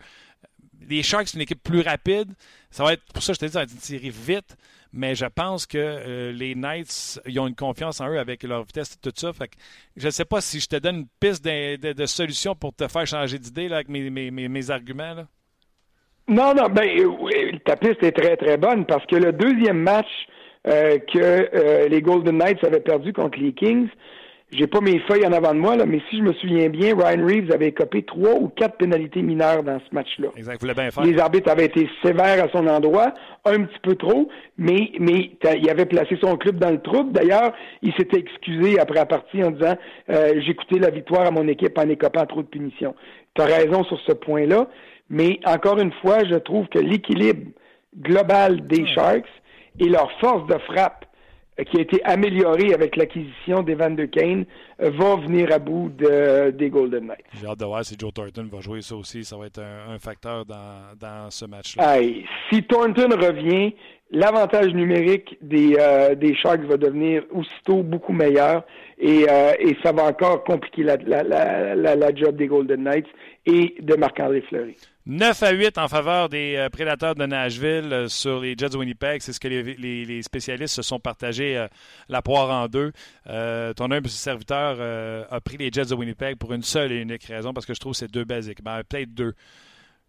Les Sharks, c'est une équipe plus rapide. Ça va être, pour ça, je te dis, ça va être une série vite mais je pense que euh, les Knights, ils ont une confiance en eux avec leur vitesse et tout ça. Fait je ne sais pas si je te donne une piste de, solution pour te faire changer d'idée avec mes, arguments. Non, non, ben, ta piste est très, très bonne parce que le deuxième match euh, que euh, les Golden Knights avaient perdu contre les Kings, j'ai pas mes feuilles en avant de moi, là, mais si je me souviens bien, Ryan Reeves avait copé trois ou quatre pénalités mineures dans ce match-là. Exact, vous bien faire. Les arbitres avaient été sévères à son endroit, un petit peu trop, mais, mais il avait placé son club dans le trouble. D'ailleurs, il s'était excusé après la partie en disant euh, J'ai coûté la victoire à mon équipe en écopant trop de punitions. Tu as raison sur ce point-là, mais encore une fois, je trouve que l'équilibre global des Sharks et leur force de frappe qui a été amélioré avec l'acquisition d'Evan de Kane, va venir à bout de, des Golden Knights. J'ai hâte de voir si Joe Thornton va jouer ça aussi. Ça va être un, facteur dans, dans ce match-là. si Thornton revient, l'avantage numérique des, euh, des Sharks va devenir aussitôt beaucoup meilleur et, euh, et ça va encore compliquer la, la, la, la, job des Golden Knights et de Marc-André Fleury. 9 à 8 en faveur des euh, prédateurs de Nashville sur les Jets de Winnipeg. C'est ce que les, spécialistes se sont partagés la poire en deux. ton humble serviteur a pris les Jets de Winnipeg pour une seule et unique raison, parce que je trouve que c'est deux basiques. Ben, Peut-être deux.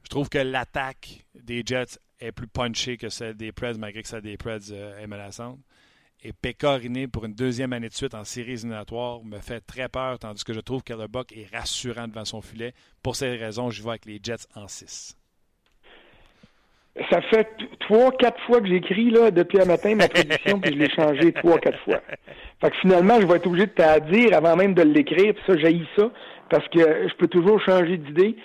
Je trouve que l'attaque des Jets est plus punchée que celle des Preds, malgré que celle des Preds euh, est menaçante. Et Pécoriné, pour une deuxième année de suite en séries éliminatoires, me fait très peur, tandis que je trouve que le Buck est rassurant devant son filet. Pour ces raisons, je vais avec les Jets en 6. Ça fait trois, quatre fois que j'écris là depuis un matin ma prédiction, puis je l'ai changé trois, quatre fois. Fait que finalement, je vais être obligé de te dire avant même de l'écrire, puis ça, j'ai ça, parce que je peux toujours changer d'idée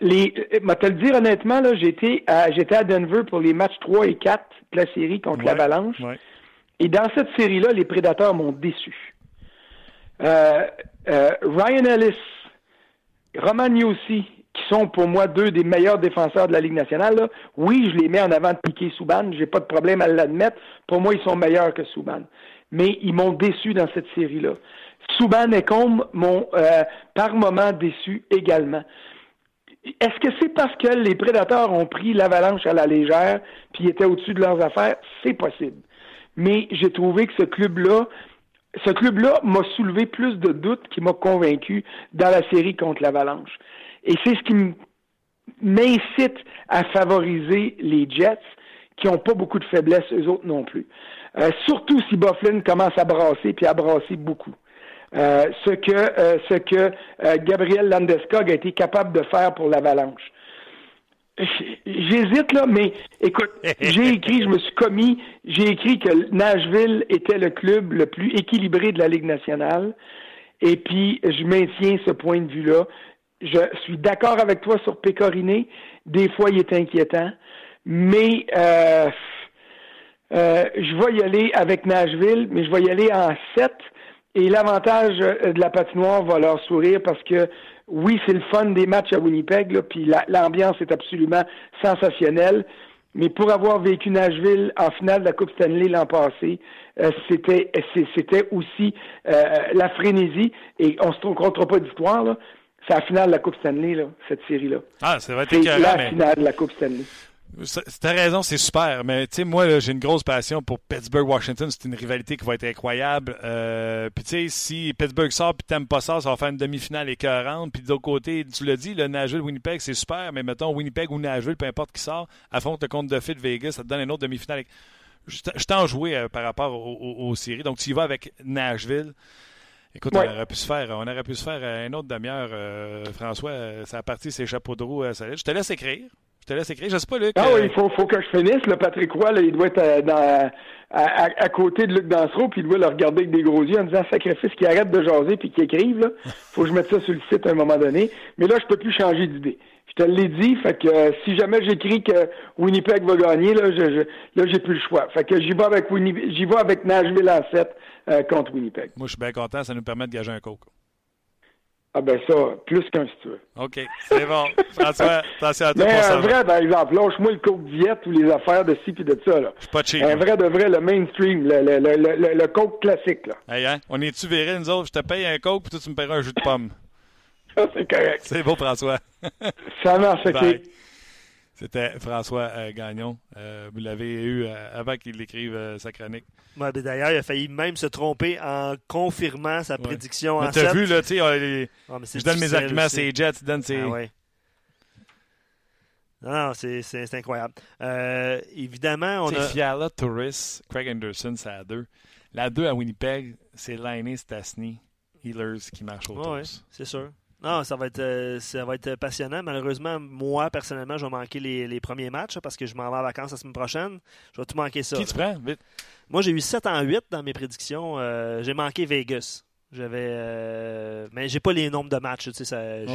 les, euh, te le dire honnêtement, là, j'étais à, j'étais à Denver pour les matchs 3 et 4 de la série contre l'Avalanche. Et dans cette série-là, les Prédateurs m'ont déçu. Euh, euh, Ryan Ellis, Roman aussi, qui sont pour moi deux des meilleurs défenseurs de la Ligue nationale, oui, je les mets en avant de Piquet Souban, j'ai pas de problème à l'admettre. Pour moi, ils sont meilleurs que Souban. Mais ils m'ont déçu dans cette série-là. Souban et Combe m'ont par moment déçu également. Est-ce que c'est parce que les prédateurs ont pris l'avalanche à la légère puis étaient au-dessus de leurs affaires? C'est possible. Mais j'ai trouvé que ce club-là, ce club-là m'a soulevé plus de doutes qui m'a convaincu dans la série contre l'avalanche. Et c'est ce qui m'incite à favoriser les Jets, qui n'ont pas beaucoup de faiblesses, eux autres non plus. Euh, surtout si Bufflin commence à brasser, puis à brasser beaucoup. Euh, ce que, euh, ce que euh, Gabriel Landeskog a été capable de faire pour l'Avalanche. J'hésite là, mais écoute, j'ai écrit, je me suis commis, j'ai écrit que Nashville était le club le plus équilibré de la Ligue nationale. Et puis, je maintiens ce point de vue-là. Je suis d'accord avec toi sur Pécoriné. Des fois, il est inquiétant. Mais euh, je vais y aller avec Nashville, mais je vais y aller en 7 et l'avantage euh, de la patinoire va leur sourire parce que oui, c'est le fun des matchs à Winnipeg, là, puis l'ambiance est absolument sensationnelle. Mais pour avoir vécu Nashville en finale de la Coupe Stanley l'an passé, euh, c'était c'était aussi euh, la frénésie. Et on se trompera pas d'histoire. C'est la finale de la Coupe Stanley, là, cette série-là. Ah, c'est vrai, C'est la finale de la Coupe Stanley. T'as raison, c'est super. Mais tu sais, moi, j'ai une grosse passion pour Pittsburgh-Washington. C'est une rivalité qui va être incroyable. Euh, puis tu sais, si Pittsburgh sort puis t'aimes pas ça, ça va faire une demi-finale écœurante. Puis de l'autre côté, tu l'as dit, le Nashville-Winnipeg, c'est super. Mais mettons, Winnipeg ou Nashville, peu importe qui sort, affronte le compte de fit de Vegas, ça te donne une autre demi-finale. Je t'en joué euh, par rapport aux, séries. Donc, tu y vas avec Nashville. Écoute, on aurait pu se faire, on aurait pu se faire euh, une autre demi-heure, François. Ça a parti ses chapeaux de roue. je te laisse écrire. Je te laisse écrire. Je sais pas, Luc. Ah oui, euh, il faut, faut, que je finisse. Le Patrick Roy, là, il doit être euh, dans, à, à, côté de Luc Dansereau, puis il doit le regarder avec des gros yeux en disant sacrifice qu'il arrête de jaser puis qu'il écrive. Là. faut que je mette ça sur le site à un moment donné. Mais là, je peux plus changer d'idée. Je te l'ai dit, fait que euh, si jamais j'écris que Winnipeg va gagner, là, je, je là, j'ai plus le choix. Fait que j'y vais avec Winnipeg, j'y vais avec Nashville en 7 contre Winnipeg. Moi, je suis bien content, ça nous permet de gager un coke. Ah ben ça, plus qu'un si tu veux. OK, c'est bon. François, attention à toi Mais un vrai, par exemple, lâche-moi le coke diète ou les affaires de ci puis de ça. Là. C'est pas cheap. Un vrai de vrai, le mainstream, le, le, le, le, coke classique. Là. Hey, hein? On est-tu virés, nous autres? Je te paye un coke puis toi, tu me paieras un jus de pomme. Ça, c'est correct. C'est beau, François. ça marche, OK. C'était François euh, Gagnon. Euh, vous l'avez eu euh, avant qu'il écrive sa chronique. D'ailleurs, il a failli même se tromper en confirmant sa prédiction mais en t'as vu, là, tu sais, ah, je donne mes arguments à ses Jets, tu donnes ses... Ah, ouais. Non, c'est incroyable. évidemment, on a... Fiala, Torres, Craig Anderson, c'est à deux. La deux à Winnipeg, c'est Liney, Stasny, Healers qui marchent autour. Oui, c'est sûr. Non, ça va être euh, ça va être passionnant. Malheureusement, moi, personnellement, je vais manquer les, premiers matchs parce que je m'en vais en vacances la semaine prochaine. Je vais tout manquer ça. Qui tu prends? Vite. Moi, j'ai eu 7 en 8 dans mes prédictions. Euh, j'ai manqué Vegas. J'avais. Euh, mais j'ai pas les nombres de matchs. Tu sais,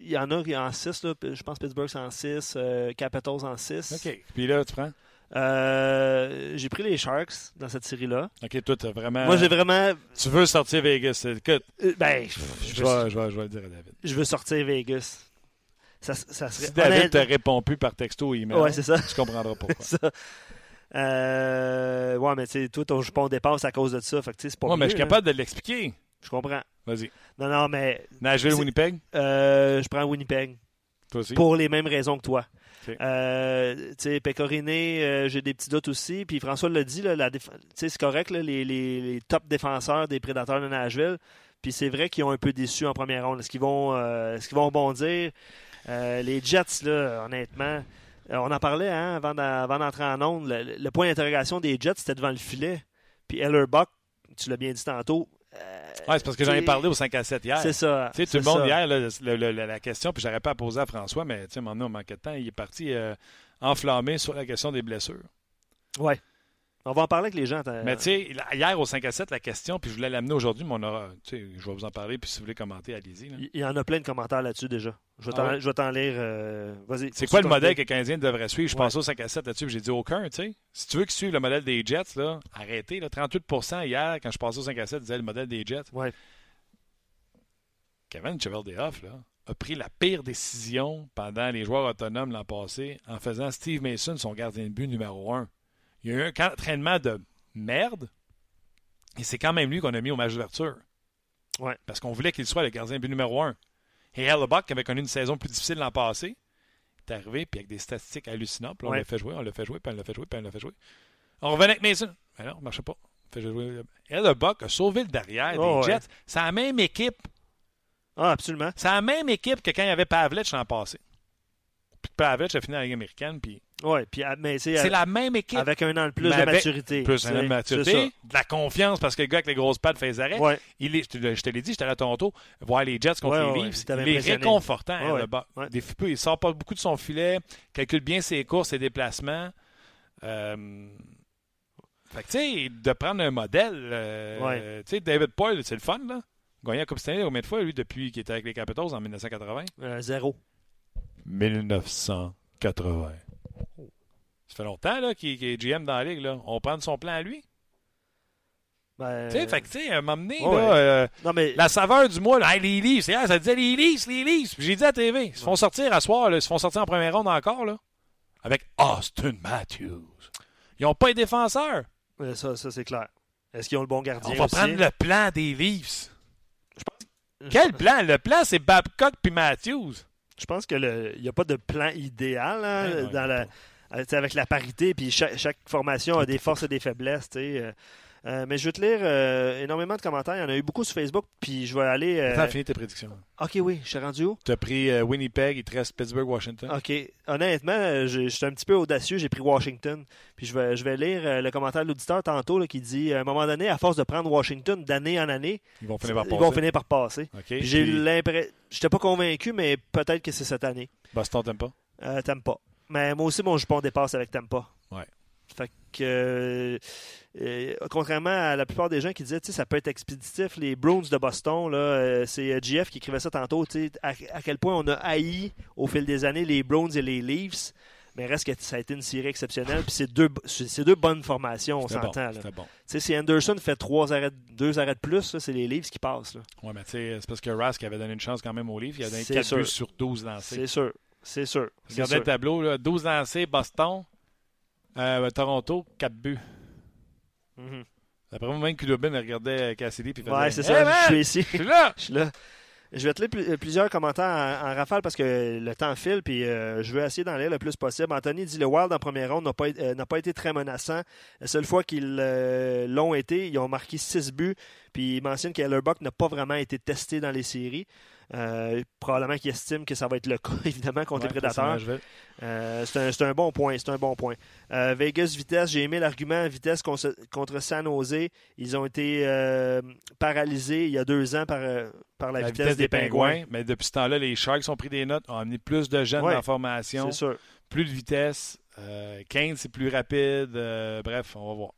Il y en a qui en 6. Je pense Pittsburgh c'est en 6, Capitals en 6. OK. Puis là, tu prends? Euh, j'ai pris les Sharks dans cette série-là. OK, toi, t'as vraiment... Moi, j'ai vraiment... Tu veux sortir Vegas. Écoute, euh, ben, je, je, veux, vais, je, vais, je vais le dire à David. je veux sortir Vegas. Ça, ça serait... Si David honnête- te répond plus par texto ou email, Ouais, c'est ça. tu comprendras pourquoi. ça. Euh, ouais, mais tu sais, toi, ton jupon dépasse à cause de ça. Fait que c'est pas Ouais, mais je suis mieux, capable de l'expliquer. Je comprends. Vas-y. Non, non, mais Nashville, Winnipeg, euh, je prends Winnipeg. toi aussi? pour les mêmes raisons que toi. Ok. Euh, Pécoriné, euh, j'ai des petits doutes aussi. Puis François l'a dit, c'est correct, les, top défenseurs des prédateurs de Nashville. Puis c'est vrai qu'ils ont un peu déçu en première ronde. Est-ce qu'ils vont, euh, est-ce rebondir? Euh, les Jets, là, honnêtement, on en parlait hein, avant, d'entrer en onde. Le, le point d'interrogation des Jets, c'était devant le filet. Puis Ellerbuck, tu l'as bien dit tantôt. Euh, Ouais, c'est parce que j'en ai t'sais, parlé au 5 à 7 hier. C'est ça. Tu sais, tout le monde ça. hier, là, le- le- le- la question, puis j'aurais pas à poser à François, mais tu sais, maintenant, on manquait de temps. Il est parti euh, enflammé sur la question des blessures. Ouais. On va en parler avec les gens. Mais tu sais, hier au 5 à 7, la question, puis je voulais l'amener aujourd'hui, mais on aura, je vais vous en parler, puis si vous voulez commenter, allez-y. Il y en a plein de commentaires là-dessus déjà. Je vais Ah t'en ouais? je lire. euh, Vas-y. C'est quoi le modèle que le Canadien devrait suivre? Je Ouais. pensais au 5 à 7 là-dessus, puis j'ai dit aucun, tu sais. Si tu veux qu'ils suivent le modèle des Jets, là, arrêtez. Là, 38% hier, quand je passais au 5 à 7, disait le modèle des Jets. Ouais. Kevin Cheveldayoff, là, a pris la pire décision pendant les joueurs autonomes l'an passé en faisant Steve Mason son gardien de but numéro un. Il y a eu un entraînement de merde et c'est quand même lui qu'on a mis au match d'ouverture. Ouais. Parce qu'on voulait qu'il soit le gardien but numéro un. Et Hellebuck, qui avait connu une saison plus difficile l'an passé, est arrivé puis avec des statistiques hallucinantes. Puis là, on Ouais. l'a fait jouer, on l'a fait jouer, puis on l'a fait jouer, puis on l'a fait jouer. On revenait avec Mason. Mais non, ça ne marchait pas. Fait jouer. Hellebuck a sauvé le derrière Oh, des ouais. Jets. C'est la même équipe Ah, absolument. c'est la même équipe que quand il y avait Pavlich l'an passé. Pavlich a fini dans la Ligue américaine, puis Ouais, puis ah, mais c'est c'est la même équipe. avec un an de plus Mais de maturité. plus un an de maturité, de la confiance parce que le gars avec les grosses pattes fait les arrêts. Ouais, Il est, je te, je te l'ai dit, j'étais à Toronto, voir les Jets contre Ouais, les Leafs. il est réconfortant. hein, Ouais, le bas. ouais. Des fous, il sort pas beaucoup de son filet, calcule bien ses courses, ses déplacements. Euh, fait que, tu sais, de prendre un modèle, euh, Ouais. tu sais, David Poyle, c'est le fun, là. Gagné la Coupe Stanley combien de fois, lui, depuis qu'il était avec les Capitals en 1980? euh, zéro. 1980. Ça fait longtemps là, qu'il qu'il est GM dans la ligue. Là. On prend son plan à lui. Ben, Tu sais, fait que, tu sais, à un moment donné, ouais. là, euh, non, mais la saveur du mois, là, Hey, les Leafs, hier, ça disait les Leafs, les Leafs. Puis J'ai dit à la TV, ils se font sortir à soir, là, ils se font sortir en première ronde encore, là, avec Austin Matthews. Ils n'ont pas les défenseurs. euh, ça, ça c'est clair. Est-ce qu'ils ont le bon gardien On va aussi? prendre le plan des Leafs. Quel plan? Le plan, c'est Babcock puis Matthews. Je pense que le- il n'y a pas de plan idéal hein, Ouais, non, il y en dans a la, pas. euh, tu sais, avec la parité, puis chaque, chaque formation a des forces et des faiblesses. tu sais, euh. Mais je vais te lire euh, énormément de commentaires. Il y en a eu beaucoup sur Facebook, puis je vais aller. euh, Attends, finis tes prédictions. Ok, oui, je suis rendu où? Tu as pris euh, Winnipeg, il te reste Pittsburgh, Washington. Ok, honnêtement, je, je suis un petit peu audacieux. J'ai pris Washington. Puis je vais, je vais lire le commentaire de l'auditeur tantôt là, qui dit à un moment donné, à force de prendre Washington d'année en année, Ils vont finir par ils passer. vont finir par passer. OK. Puis J'ai Puis l'impression. J'étais pas convaincu, mais peut-être que c'est cette année. Boston, t'aimes pas? Euh, Tampa. Mais moi aussi, mon jupon dépasse avec Tampa. Ouais. Fait que, euh, euh, contrairement à la plupart des gens qui disaient, ça peut être expéditif, les Bruins de Boston, là, euh, c'est euh, GF qui écrivait ça tantôt, tu sais, à, à quel point on a haï au fil des années les Browns et les Leafs. Mais reste que ça a été une série exceptionnelle. Puis c'est deux, c'est deux bonnes formations, on bon. s'entend. bon. Tu sais, si Anderson fait trois arrêts, deux arrêts de plus, c'est les Leafs qui passent. Ouais, mais tu sais, c'est parce que Rask avait donné une chance quand même aux Leafs. Il a donné C'est 4 sûr. buts sur 12 lancés. C'est sûr. C'est sûr. Regardez le tableau, là, 12 lancés, Boston, euh, Toronto, 4 buts. Mhm. Après moi, même Kudobin regardait Cassidy puis faisait Ouais, c'est ça. Je suis ici. je suis là! Je suis là. Je vais te lire pl- plusieurs commentaires en, en rafale parce que le temps file puis euh, je veux essayer d'en lire le plus possible. Anthony dit le Wild en première ronde n'a pas, été- euh, n'a pas été très menaçant. La seule fois qu'ils euh, l'ont été, ils ont marqué 6 buts. Puis il mentionne qu'Ellerbuck n'a pas vraiment été testé dans les séries. Euh, probablement qu'il estime que ça va être le cas, évidemment, contre Ouais, les prédateurs. Euh, c'est un, c'est un bon point. C'est un bon point. Euh, Vegas vitesse, j'ai aimé l'argument vitesse contre, contre San Jose. Ils ont été paralysés il y a deux ans par, par la, La vitesse, des pingouins. Mais depuis ce temps-là, les Sharks ont pris des notes, ont amené plus de jeunes Ouais, dans la formation, sûr. plus de vitesse. Euh, Kane, c'est plus rapide. Bref, on va voir.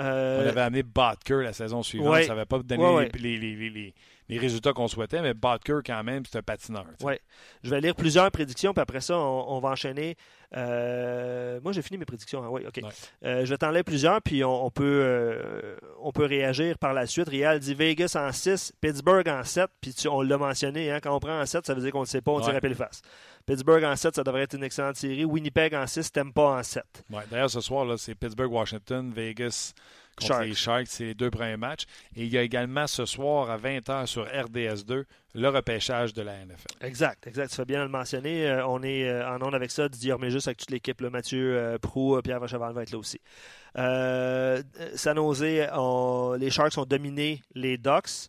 On avait amené Botker la saison suivante. ouais. Ça n'avait pas donné Ouais, ouais. Les, les- les- les- les résultats qu'on souhaitait, mais Butker, quand même, c'est un patineur. Oui. Je vais lire plusieurs prédictions, puis après ça, on, va enchaîner. Euh, moi, j'ai fini mes prédictions. Hein? Oui, OK. Euh, je vais t'en lire plusieurs, puis on, peut, euh, on peut réagir par la suite. Réal dit Vegas en 6, Pittsburgh en 7, puis on l'a mentionné, hein, quand on prend en 7, ça veut dire qu'on ne sait pas, on tire à face. Pittsburgh en 7, ça devrait être une excellente série. Winnipeg en 6, pas en 7. Ouais, D'ailleurs, ce soir, c'est Pittsburgh-Washington, Vegas contre les Sharks, c'est les deux premiers matchs. Et il y a également ce soir à 20h sur RDS2 le repêchage de la NFL. Exact, exact. Tu fais bien de le mentionner. Euh, on est euh, en onde avec ça, Didier juste avec toute l'équipe. Mathieu euh, Prou, Pierre Vacheval va être là aussi. San Jose, les Sharks ont dominé les Ducks.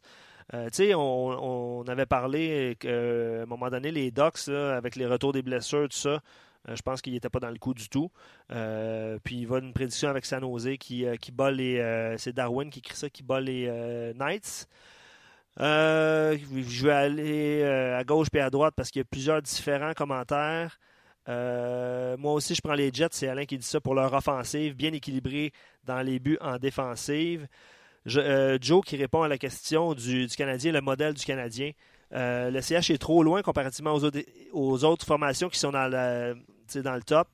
on, on, avait parlé qu'à un moment donné, les Ducks, avec les retours des blessures, tout ça, euh, je pense qu'il n'était pas dans le coup du tout. Euh, puis il va une prédiction avec San Jose qui, euh, qui bat les. c'est Darwin qui écrit ça, qui bat les Knights. je vais aller à gauche et à droite parce qu'il y a plusieurs différents commentaires. moi aussi, je prends les Jets. C'est Alain qui dit ça pour leur offensive, bien équilibrée dans les buts en défensive. Joe qui répond à la question du, du Canadien, le modèle du Canadien. Euh, le CH est trop loin comparativement aux autres, formations qui sont dans, dans le top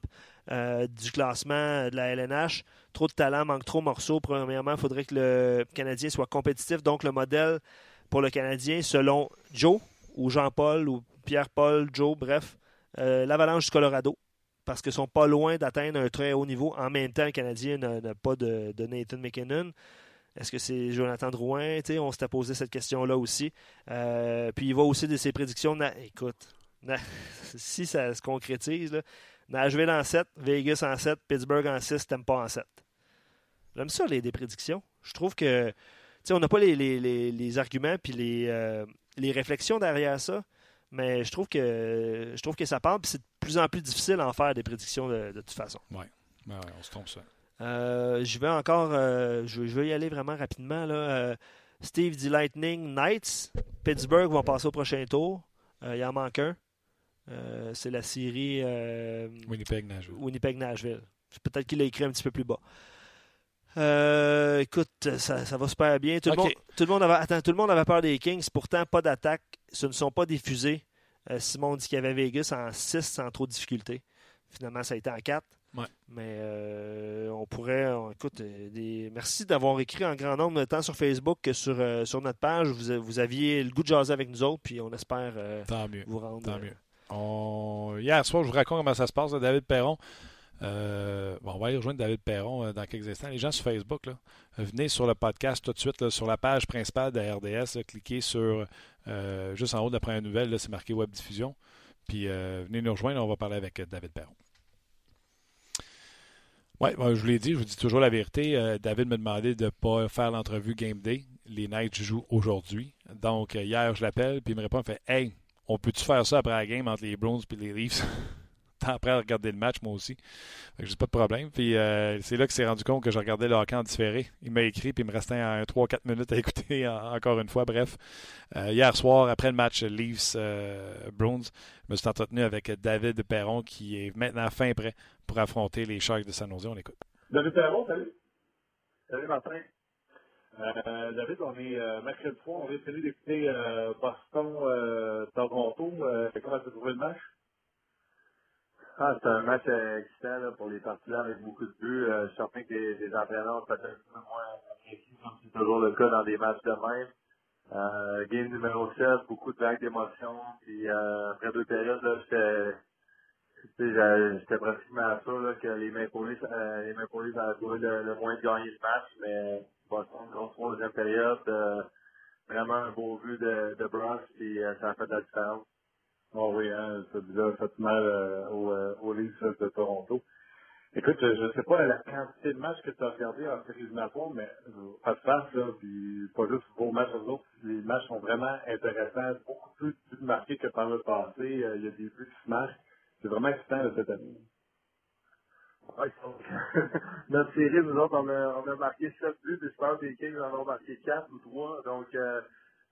euh, du classement de la LNH. Trop de talent, manque trop de morceaux. Premièrement, il faudrait que le Canadien soit compétitif. Donc, le modèle pour le Canadien, selon Joe ou Jean-Paul ou Pierre-Paul, Joe, bref, euh, l'Avalanche du Colorado parce qu'ils sont pas loin d'atteindre un très haut niveau. En même temps, le Canadien n'a pas de, Nathan McKinnon. Est-ce que c'est Jonathan Drouin? on s'était posé cette question-là aussi. Euh, puis il va aussi de ses prédictions. écoute, si ça se concrétise, là, Nashville en 7, Vegas en 7, Pittsburgh en 6, pas en 7. J'aime ça, les, des prédictions. Je trouve que on n'a pas les, arguments puis les, euh, les réflexions derrière ça, mais je trouve que je trouve que ça parle, puis c'est de plus en plus difficile d'en faire des prédictions de, toute façon. Oui, ouais, on se trompe ça. Euh, je vais encore, euh, je, vais y aller vraiment rapidement. Là. Steve dit Lightning Knights. Pittsburgh vont passer au prochain tour. il en manque un. C'est la série Winnipeg-Nashville. Winnipeg-Nashville. Peut-être qu'il l'a écrit un petit peu plus bas. écoute, ça, va super bien. Tout, le monde, tout, le monde avait, attends, tout le monde avait peur des Kings. Pourtant, pas d'attaque. Ce ne sont pas des fusées. Simon dit qu'il y avait Vegas en 6 sans trop de difficultés. Finalement, ça a été en 4. Mais euh, on pourrait, écoute, euh, des, merci d'avoir écrit en grand nombre tant sur Facebook que sur, euh, sur notre page. Vous, vous, aviez le goût de jaser avec nous autres, puis on espère vous rendre. Tant mieux. Hier soir, je vous raconte comment ça se passe, David Perron. bon, on va aller rejoindre David Perron dans quelques instants. Les gens sur Facebook, là, venez sur le podcast tout de suite, sur la page principale de RDS. cliquez sur juste en haut de la première nouvelle, c'est marqué Web Diffusion. Puis venez nous rejoindre, on va parler avec David Perron. Oui, je vous l'ai dit, je vous dis toujours la vérité. Euh, David me demandait de ne pas faire l'entrevue Game Day. Les Knights jouent aujourd'hui. Donc, euh, hier, je l'appelle, puis il me répond, il fait Hey, on peut-tu faire ça après la game entre les Browns et les Leafs? Après à regarder le match, moi aussi. Je n'ai pas de problème. Puis euh, c'est là que s'est rendu compte que je regardais le hockey en différé. Il m'a écrit, puis il me restait 3-4 minutes à écouter encore une fois. Bref, euh, hier soir, après le match Leafs-Browns, je me suis entretenu avec David Perron, qui est maintenant fin prêt pour affronter les Sharks de San Jose. On écoute. David Perron, salut. Salut Martin. Euh, David, on est mercredi soir, on vient d'écouter Boston-Toronto. comment tu as trouvé le match? Ah, c'est un match euh, excitant là, pour les partisans avec beaucoup de buts. Euh, je suis certain que les, entraîneurs peut-être un peu moins appréciés, comme c'est toujours le cas dans des matchs de même. Euh, game numéro 7, beaucoup de vagues d'émotions. Puis euh, après deux périodes, là, j'étais j'étais pratiquement sûr là, que les Maple Leafs, euh, les Maple le, le moyen de gagner le match, mais Boston, grosse troisième période, euh, vraiment un beau but de, de Bronx, puis euh, ça a fait de la différence. Oh oui, hein, ça a fait mal euh, au, euh, au Leafs de Toronto. Écoute, je ne sais pas la quantité de matchs que tu as regardé en séries éliminatoires, mais pas de face, pas juste vos matchs aux autres. Les matchs sont vraiment intéressants, beaucoup plus, plus marqués que par le passé. Euh, il y a des buts qui se marquent. C'est vraiment excitant de cette année. Notre série, nous autres, on a, on a marqué 7 buts, puis je pense que les Kings en ont marqué 4 ou 3. Donc, euh,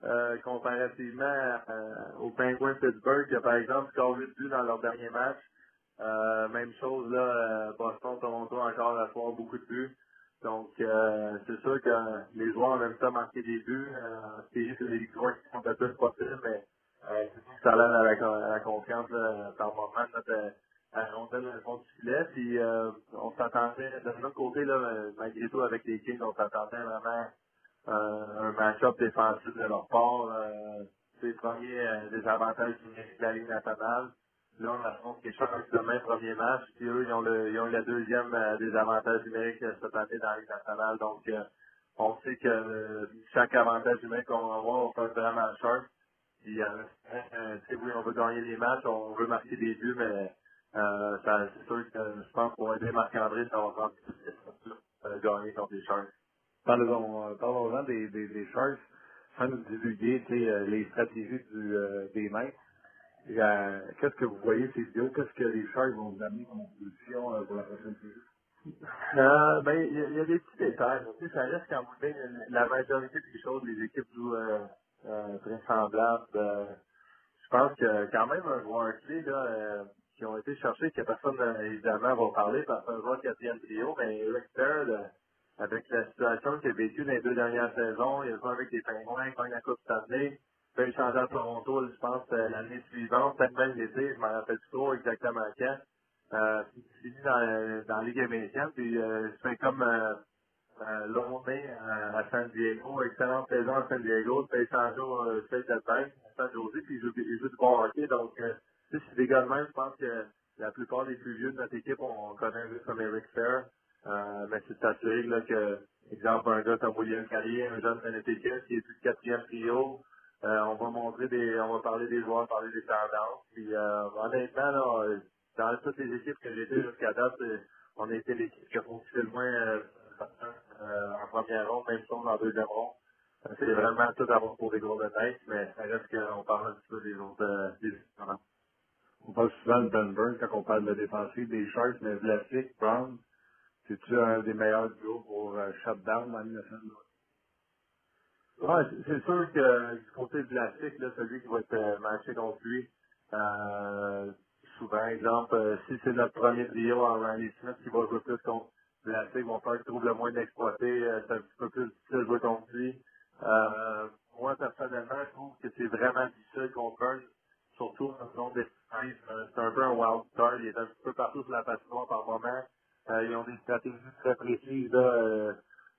euh, comparativement euh, aux Penguins de Pittsburgh, qui a par exemple scoré buts dans leur dernier match. Euh, même chose là, Boston, Toronto encore à soir, beaucoup de buts. Donc, euh, c'est sûr que les joueurs même ça marqué des buts. Euh, c'est les victoires qui sont le plus possible, mais euh, ça à la, la confiance par moment rondelle dans le fond du filet. Puis euh, on s'attendait, de notre côté, là, malgré tout avec les Kings, on s'attendait vraiment euh, un match-up défensif de leur part. Euh, c'est le premier euh, numériques de la Ligue nationale. Là, on affronte les Sharks demain, premier match. Puis eux, ils ont le, ils ont le deuxième euh, des avantages numériques euh, cette année dans la Ligue nationale. Donc, euh, on sait que euh, chaque avantage numérique qu'on va avoir, on fait vraiment Sharks. Puis, euh, euh, oui, on veut gagner les matchs, on veut marquer des buts, mais euh, c'est sûr que je pense pour aider Marc-André, ça va prendre euh, gagner contre les Sharks. Parlons, euh, parlons-en des, des, des Sharks, sans nous divulguer euh, les stratégies du, euh, des maîtres. Euh, Qu'est-ce que vous voyez ces vidéos? Qu'est-ce que les Sharks vont vous amener comme position euh, pour la prochaine saison? Euh, ben, il y, y a des petits détails. Tu sais, ça reste bout de ligne, la majorité des choses, les équipes jouent euh, euh, très semblables. Euh, je pense que quand même un joueur clé là, euh, ont été cherchés, que personne euh, évidemment va parler parce joueur de quatrième trio, mais Eric Baird, euh, avec la situation qu'il a vécue dans les deux dernières saisons, il a joué avec les Pingouins, il gagne la Coupe Stanley, il peut changer à Toronto, je pense, euh, l'année suivante, peut-être même l'été, je m'en rappelle plus trop exactement quand. Euh, il finit dans, dans la Ligue américaine, puis euh, fait comme euh, euh, à, San Diego, excellente saison à San Diego, fait changer au State de Bank, à San Jose, puis il joue, il joue du bon hockey, donc euh, tu sais, je pense que la plupart des plus vieux de notre équipe, on connaît un gars comme Eric Fair, euh, mais c'est s'assurer là, que, exemple, un gars comme William Carrier, un jeune de qui est de quatrième trio, euh, on va montrer des, on va parler des joueurs, parler des tendances. Puis euh, honnêtement, dans toutes les équipes que été jusqu'à date, euh, on a été l'équipe qui a fonctionné le moins euh, euh, en première ronde, même chose en deuxième ronde. C'est vraiment tout à voir pour des gros de tête, mais ça reste qu'on parle un petit peu des autres des autres. On parle souvent de Dunburn quand on parle de défensif des Sharks, mais Vlasic, Brown, c'est-tu un des meilleurs duos pour euh, shutdown dans la Ouais, c'est- sûr que du côté de là, celui qui va être euh, matché contre lui, euh, souvent, exemple, euh, si c'est notre premier trio en Randy Smith qui va jouer plus contre plastique, mon frère trouve le moins d'exploiter, euh, c'est un petit peu plus difficile de jouer contre lui. Moi, personnellement, je trouve que c'est vraiment difficile contre Burns, surtout en zone défensive. Euh, C'est un peu un wild card, il est un petit peu partout sur la patinoire par moment. Euh, ils ont des stratégies très précises, là, euh,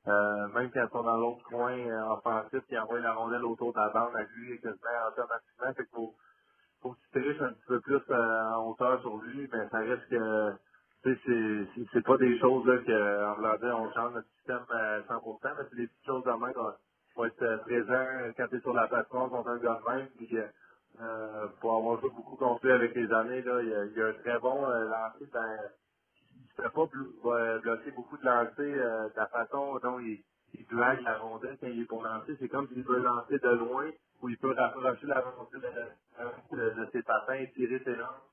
euh, même quand ils sont dans l'autre coin euh, offensif, qui envoie la rondelle autour de la bande à lui quasiment automatiquement. Fait qu'il faut, faut que tu triches un petit peu plus euh, en hauteur sur lui, mais ça reste que c'est c'est- pas des choses là que en on change notre système à 100%, mais c'est des petites choses de même qu'on faut être présent quand tu es sur la plateforme contre un gars de même, euh, pour avoir joué beaucoup contre lui avec les années, là, il y a, il a un très bon euh, lancer dans il ne fait pas blo- bloquer beaucoup de lancers euh, de la façon dont il, il la rondelle quand il est pour lancer. C'est comme s'il peut lancer de loin ou il peut rapprocher la rondelle de, de- de ses patins et tirer ses lances.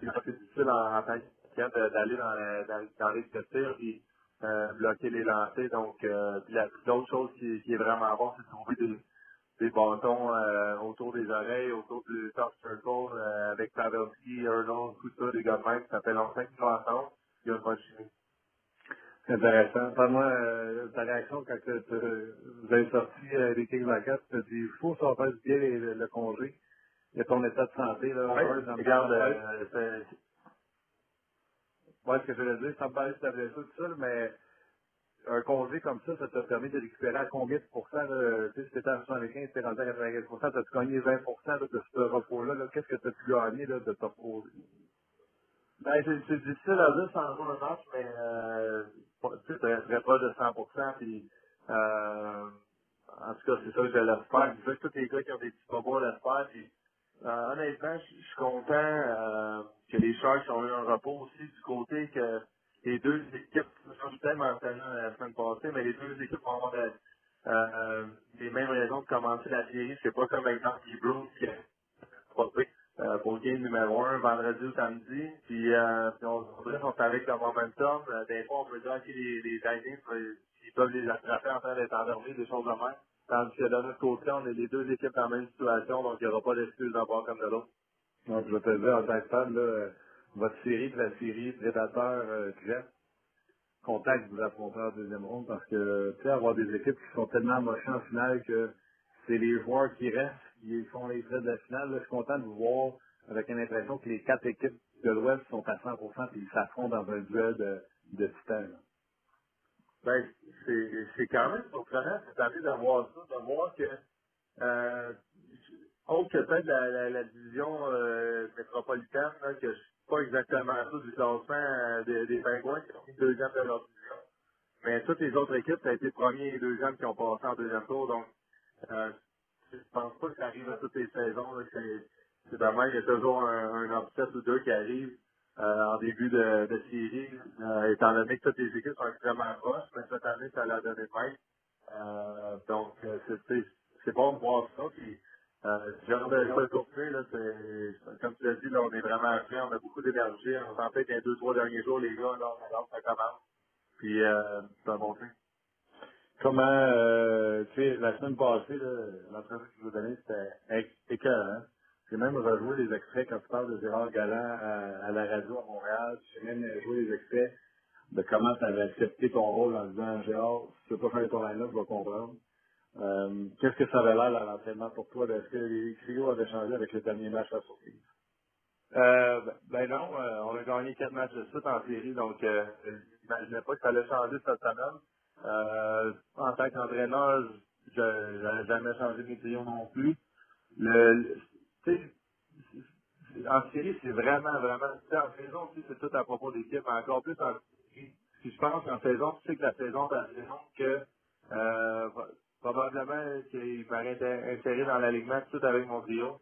C'est difficile en, en tant que d'aller dans, dans, dans les tir et euh, bloquer les lancers. Donc, euh, l'autre chose qui, qui est vraiment bon, c'est de trouver des, des bâtons euh, autour des oreilles, autour du top circle, euh, avec Pavelski, Erno, tout ça, des gars de même, ça fait longtemps qu'ils sont ensemble. Il y a une bonne chimie. C'est intéressant. Parle-moi euh, ta réaction quand que tu- vous avez sorti euh, les Kings 4, tu as dit il faut ça va faire du bien le, le congé. Il y a ton état de santé, là. Ouais, regarde, euh, Ouais, ce que je veux dire, sans me parler de ta blessure, tout ça, mais un congé comme ça, ça t'a permis de récupérer à combien de pourcents, là, tu sais, si t'étais à 75, t'es rendu à 95%, t'as-tu gagné 20% là, de ce repos-là, là, qu'est-ce que t'as pu gagner, là, de te reposer? Ben, c'est c'est difficile à dire sans un match, mais euh, pas- tu sais, très, proche de 100%. Puis, euh, en tout cas, c'est ça que je l'espère. Je veux que tous les gars qui ont des petits bobos l'espèrent. Puis, euh, honnêtement, je je suis content euh, que les Sharks ont eu un repos aussi du côté que les deux équipes, je suis tellement mentionné la semaine passée, mais les deux équipes vont avoir euh, euh, les mêmes raisons de commencer la série. C'est pas comme exemple les Bruins qui a euh, pour le game numéro 1 vendredi ou samedi. Puis, euh, puis on, on est avec le momentum. Euh, des fois, on peut dire que les, les Lightning, euh, ils peuvent les attraper en train d'être endormis, des choses de même. Tandis que de notre côté, on est les deux équipes dans la même situation, donc il n'y aura pas d'excuse d'un part comme de l'autre. Donc, je te dire, en tant que fan, là, votre série de la série Prédateur euh, content que vous affrontez en deuxième ronde parce que, tu sais, avoir des équipes qui sont tellement mochées en finale que c'est les joueurs qui restent, qui font les frais de la finale. Là, je suis content de vous voir avec une impression que les quatre équipes de l'Ouest sont à 100% et ils s'affrontent dans un duel de, de titans. Ben, c'est quand même surprenant cette année d'avoir ça, de voir que, euh, autre que peut-être la, la, la division euh, métropolitaine, là, que je pas exactement ça du classement euh, des, Pingouins qui ont mis deuxième de leur division. Mais toutes les autres équipes, ça a été premier et deuxième qui ont passé en deuxième tour. Donc, euh, je pense pas que ça arrive à toutes les saisons. C'est dommage, il y a toujours un, un ou deux qui arrive euh, en début de, série, euh, étant donné que toutes les équipes sont extrêmement proches, mais cette année, ça l'a donné même. Euh, donc, euh, c'est- bon de voir ça. Euh, j'ai hâte de là, c'est, comme tu l'as dit, là, on est vraiment prêts, on a beaucoup d'énergie. On sentait que les deux, trois derniers jours, les gars, là, ça commence. Puis, euh, un bon signe. Comment, euh, tu sais, la semaine passée, l'entrevue que je vous donnais, c'était écœurant. J'ai même rejoué les extraits quand tu parles de Gérard Galland à, à la radio à Montréal. J'ai même joué les extraits de comment tu avais accepté ton rôle en disant Gérard, si tu veux pas faire ton line-up, je vais comprendre. Euh, Qu'est-ce que ça avait l'air à l'entraînement pour toi? Est-ce que les trios avaient changé avec le dernier match à surprise? Euh, ben- ben non, euh, on a gagné quatre matchs de suite en série, donc euh, je n'imaginais pas que ça allait changer cette semaine. Euh, en tant qu'entraîneur, je n'avais jamais changé mes trios non plus. Le, c'est- en série, c'est vraiment, vraiment, en saison aussi, c'est tout à propos d'équipe, mais encore plus en. Si je pense qu'en saison, tu sais que la saison est assez longue que euh, probablement qu'il m'aurait inséré dans l'alignement tout avec mon trio.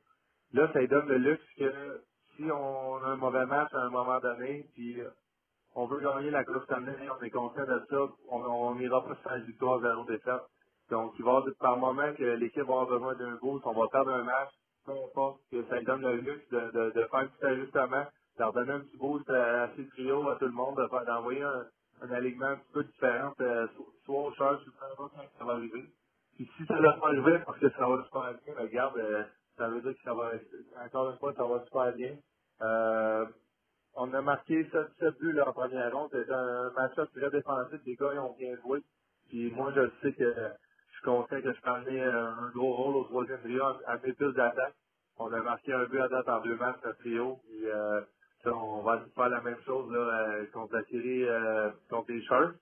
Là, ça lui donne le luxe que si on a un mauvais match à un moment donné, puis euh, on veut gagner la Coupe Stanley, on est conscient de ça, on n'ira pas faire victoire zéro défaite. Donc, il va par moment que l'équipe va avoir besoin d'un boost, on va perdre un match, peu importe, que ça lui donne le luxe de, de, de faire un petit ajustement, de donner un petit boost à, à ses trios, à tout le monde, d'envoyer un, un alignement un petit peu différent, euh, so- soit au charge, soit ça va arriver. Puis si ça va pas arriver parce que ça va super bien, ben, regarde, euh, ça veut dire que ça va, encore une fois, ça va super bien. Euh, on a marqué 7, 7 buts là, en première ronde. C'était un match-up très défensif. Les gars, ils ont bien joué. Puis moi, je sais que je suis conscient que je peux un gros rôle au troisième trio à mes plus d'attaque. On a marqué un but à date en deux matchs, notre trio. Puis euh, on va faire la même chose là, euh, contre la série euh, contre les Sharks.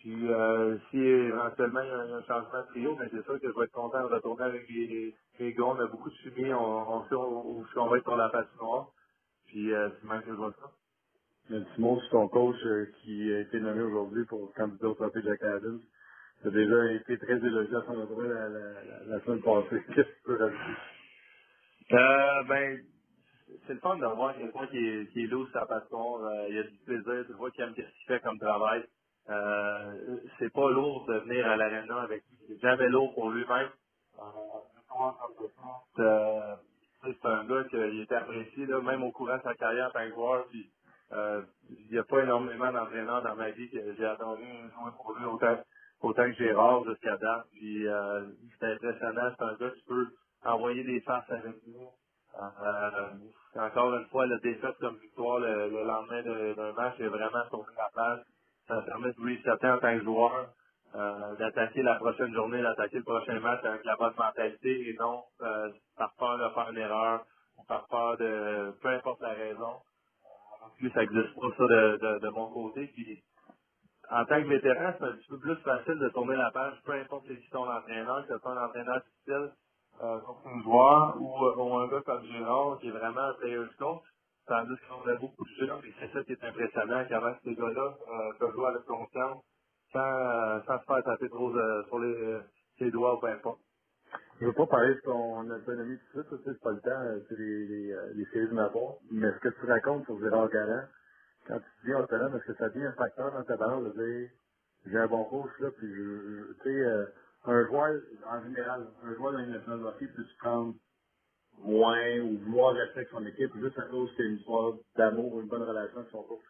Puis euh, si éventuellement il y a un, changement de trio, mais c'est sûr que je vais être content de retourner avec les, les, gars. On a beaucoup de chimie, on, on sait où, on va être sur la patinoire. Puis euh, c'est même que je vois ça. Un petit mot sur ton coach euh, qui a été nommé aujourd'hui pour candidat au trophée Jack Adams. Tu as déjà été très élogié à son endroit la, la, la, la semaine passée. Qu'est-ce que tu peux rajouter? Euh, ben, c'est le fun de voir quelqu'un qui est, qui est lourd sur sa passion. Euh, il y a du plaisir. Tu vois qu'il aime ce qu'il fait comme travail. Euh, c'est pas lourd de venir à l'aréna avec lui. C'est jamais lourd pour lui-même. Euh, euh, c'est un gars qui était apprécié, là, même au courant de sa carrière en tant que joueur. Euh, il n'y a pas énormément d'entraîneurs dans ma vie que j'ai adoré jouer pour lui autant, autant que Gérard jusqu'à date. Puis euh, c'est impressionnant. C'est un gars qui peut envoyer des faces avec nous. Euh, encore une fois, le défaite comme victoire le, le lendemain de- d'un match est vraiment tourné la page. Ça permet de resetter en tant que joueur, euh, d'attaquer la prochaine journée, d'attaquer le prochain match avec la bonne mentalité et non euh, par peur de faire une erreur ou par peur de peu importe la raison. Euh, non plus, ça n'existe pas ça de, de, mon côté. Puis, en tant que vétéran, c'est un petit peu plus facile de tourner la page, peu importe qui ton entraîneur, que ce soit un entraîneur difficile euh, un joueur ou, ou un gars comme Gérard qui est vraiment un player's coach. Tandis qu'on a beaucoup de et c'est ça qui est impressionnant, comment ces gars-là euh, peuvent jouer avec confiance sans, euh, sans se faire taper trop euh, sur les, euh, ses doigts ou peu importe. Je veux pas parler de ton autonomie tout de suite, c'est pas le temps, euh, c'est les, les, les séries de ma part. Mais ce que tu racontes sur Gérard Galland, quand tu dis autonome, est-ce que ça devient un facteur dans ta balance de dire j'ai un bon coach là, puis je, je- tu sais, un joueur, en général, un joueur d'un national de hockey peut se prendre moins ou vouloir rester avec son équipe juste à cause qu'il y a une histoire d'amour ou une bonne relation avec son coach.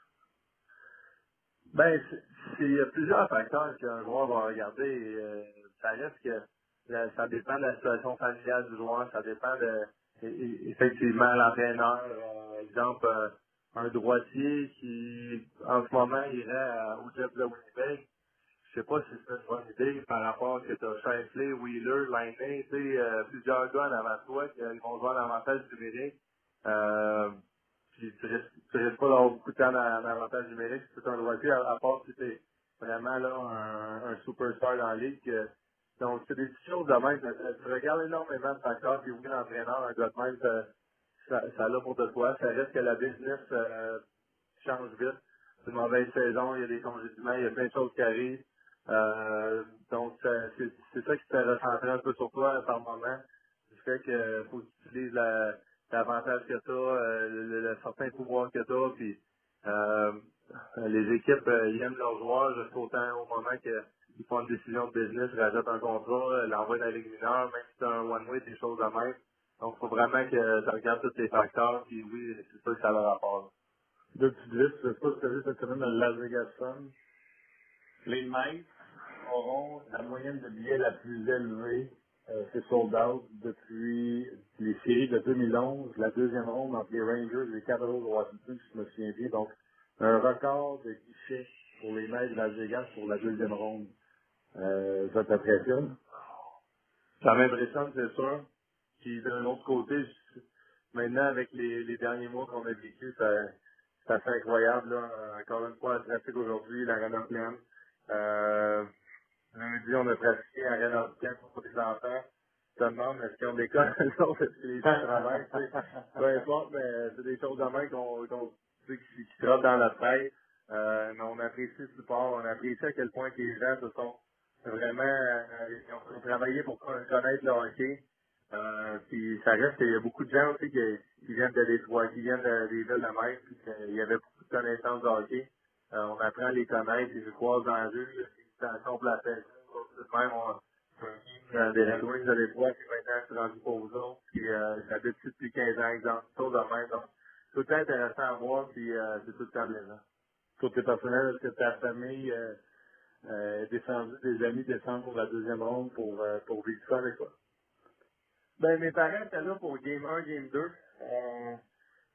Ben, c'est- il y a plusieurs facteurs qu'un joueur va regarder. euh, ça reste que la- ça dépend de la situation familiale du joueur, ça dépend de effectivement l'entraîneur. Euh, exemple, euh, un droitier qui, en ce moment, irait au Jeff de Winnipeg. Je sais pas si c'est une bonne idée par rapport à ce que tu as Shifley, Wheeler, Liney, tu sais, euh, plusieurs gars en avant toi qui vont jouer en avantage numérique. Euh, puis tu risques, pas d'avoir beaucoup de temps en, en avantage numérique es un droitier, à, à part si tu es vraiment là un, un superstar dans la ligue. donc, c'est des petites choses de même. Tu regardes énormément de facteurs, puis oui, l'entraîneur, un gars de même, ça, ça, ça l'a pour de quoi. Ça reste que la business euh, change vite. C'est une mauvaise saison, il y a des congédiements, il y a plein de choses qui arrivent. Euh, donc, c'est ça qui te recentrer un peu sur toi par moment. Du fait que faut que tu utilises la- l'avantage que tu as, le, le, le certain pouvoir que tu as, puis euh, les équipes, euh, ils aiment leurs joueurs jusqu'au temps, au moment qu'ils font une décision de business, rajoutent un contrat, euh, l'envoient dans la ligue mineure, même si c'est un one-way, des choses de même. Donc, faut vraiment que tu regardes tous les facteurs, puis oui, c'est ça que ça a rapport. Deux petites listes, je sais pas tu as vu cette semaine le Las Vegas. Les Knights auront la moyenne de billets la plus élevée. Euh, c'est sold out depuis les séries de 2011, la deuxième ronde entre les Rangers et les Capitals de Washington, si je me souviens bien. Donc, un record de guichet pour les Knights de Las Vegas pour la deuxième ronde. Euh, ça t'impressionne? Ça m'impressionne, c'est sûr. Puis d'un autre côté, maintenant avec les, les derniers mois qu'on a vécu, ça, c'est assez incroyable. Là. Encore une fois, le trafic aujourd'hui, la Renault pleine. Euh, lundi, on a pratiqué Renault pleine pour les enfants. Je te demande, est-ce qu'ils ont des cas Non, est-ce que les gens travaillent? Peu importe, mais c'est des choses de même qu'on, qu'on qui, qui trottent dans la tête. Euh, mais on apprécie le support, on apprécie à quel point les gens se sont vraiment euh, ils ont travaillé pour connaître le hockey. Euh, puis ça reste qu'il y a beaucoup de gens aussi qui, qui viennent de Détroit, qui viennent de- des villes de mer, puis qu'il y avait beaucoup de connaissances de hockey. Euh, on apprend à les connaître, se croisent dans la rue, stations pour la. Même, on, euh, des Red Wings de Détroit qui maintenant sont rendus pour vous autres, puis euh, j'habite depuis 15 ans, exemple, choses de même. Donc, c'est tout temps intéressant à voir, puis euh, c'est tout le temps plaisant. Côté personnel, est-ce que ta famille euh, euh, est descendue, des amis descendent pour la deuxième ronde pour, euh, pour vivre ça avec toi? Ben, mes parents étaient là pour Game 1, Game 2. Euh,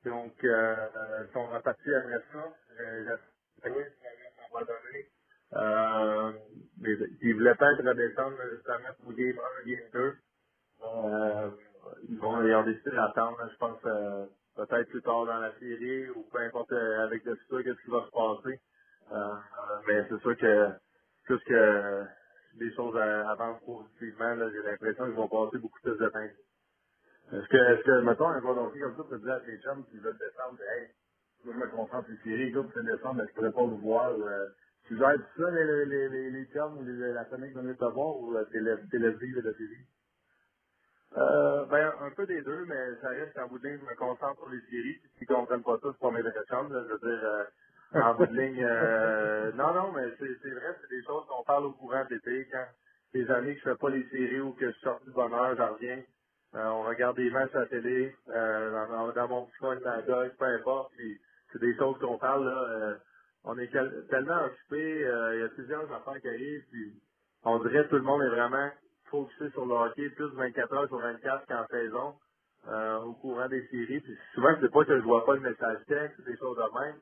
donc, euh, euh, ils sont repartis après ça. Oui, ça m'a donné. Euh, ils voulaient pas être redescendre justement pour Game 1, Game 2. Euh, bon, ils ont décidé d'attendre, je pense, euh, peut-être plus tard dans la série ou peu importe euh, avec le futur, qu'est-ce qui va se passer. Euh, mais c'est sûr que plus que les choses avancent positivement, j'ai l'impression qu'ils vont passer beaucoup plus de temps. Est-ce que, est-ce que, mettons, un volontiers comme ça peut dire à tes chums qui veulent descendre, je me concentre sur les séries, gars, pour descendre, mais je pourrais pas vous voir, euh, tu gères tout ça, les, les, les, les ou les, la famille veulent te voir, ou euh, t'es le, t'es le vivre de? Euh, ben, un peu des deux, mais ça reste qu'en bout de ligne, je me concentre sur les séries. Puis s'ils comprennent pas ça, c'est pas mes vraies. Je dire, euh, en bout de ligne, euh, non, non, mais c'est, c'est vrai, c'est des choses qu'on parle au courant de l'été. Quand des années que je fais pas les séries ou que je sors du bonheur, j'en reviens. Euh, on regarde des matchs à la télé, euh, dans, dans, mon petit coin de ma gueule, peu importe. C'est des choses qu'on parle, là. euh, on est tellement occupé, euh, il y a plusieurs affaires qui arrivent, puis on dirait que tout le monde est vraiment focusé sur le hockey, plus 24 heures sur 24 qu'en saison, euh, au courant des séries. Puis souvent, c'est pas que je vois pas le message texte, des choses de même,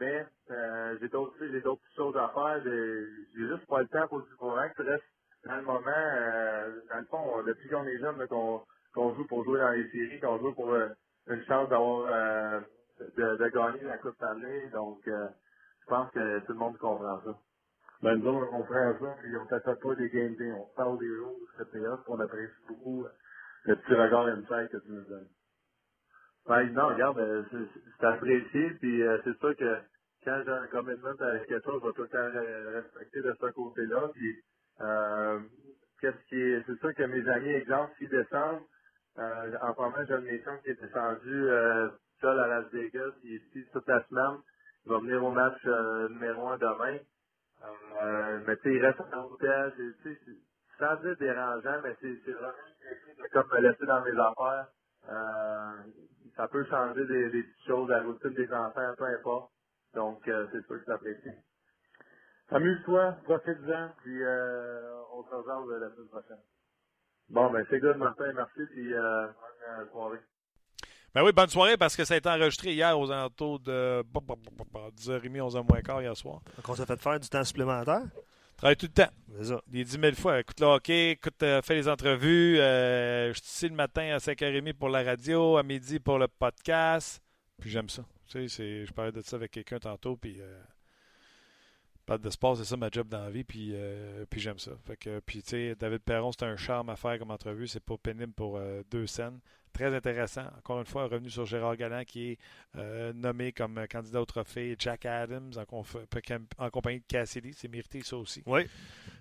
mais euh, j'ai d'autres choses à faire. J'ai juste pas le temps pour du courant que tu restes dans le moment. euh, dans le fond, on- depuis qu'on est jeune, qu'on qu'on joue pour jouer dans les séries, qu'on joue pour euh, une chance d'avoir de, de gagner la Coupe Stanley. Donc, euh, je pense que tout le monde comprend ça. Ben, nous autres, on comprend ça, puis on t'attaque pas des game day, on parle des jours, puis on apprécie beaucoup euh, le petit regard insight que tu nous donnes. Ouais, non, regarde, euh, c'est apprécié, puis euh, c'est sûr que quand j'ai un commitment avec quelque chose, je vais tout le temps respecter de ce côté-là. Puis euh, qu'est-ce qui est. C'est sûr que mes amis, exemple, s'ils descendent, euh, en ce moment, j'ai un de mes qui est descendu euh, seul à Las Vegas, il est ici toute la semaine. Il va venir au match euh, numéro un demain. Euh, mais tu sais, il reste sais, c'est- sans dire dérangeant, mais c'est vraiment comme me laisser dans mes affaires. Euh, ça peut changer des, petites choses, la routine des enfants, peu importe. Donc, c'est sûr que j'apprécie. Amuse-toi, profite-en, puis on se revoit la semaine prochaine. Bon, ben c'est good, Martin, merci, puis bonne soirée. Ben oui, bonne soirée parce que ça a été enregistré hier aux alentours de 10h30, 11h moins quart hier soir. Donc, on s'est fait faire du temps supplémentaire? Travaille tout le temps. C'est ça. Des 10 000 fois. Écoute le hockey, écoute, euh, fais les entrevues. euh, je suis ici le matin à 5h30 pour la radio, à midi pour le podcast. Puis j'aime ça. Tu sais, je parlais de ça avec quelqu'un tantôt, puis euh, parle de sport, c'est ça ma job dans la vie, puis, euh, puis j'aime ça. Fait que, puis tu sais, David Perron, c'est un charme à faire comme entrevue, c'est pas pénible pour euh, deux scènes. Très intéressant. Encore une fois, revenu sur Gérard Galland qui est euh, nommé comme candidat au trophée Jack Adams en, conf- en compagnie de Cassidy. C'est mérité ça aussi. Oui.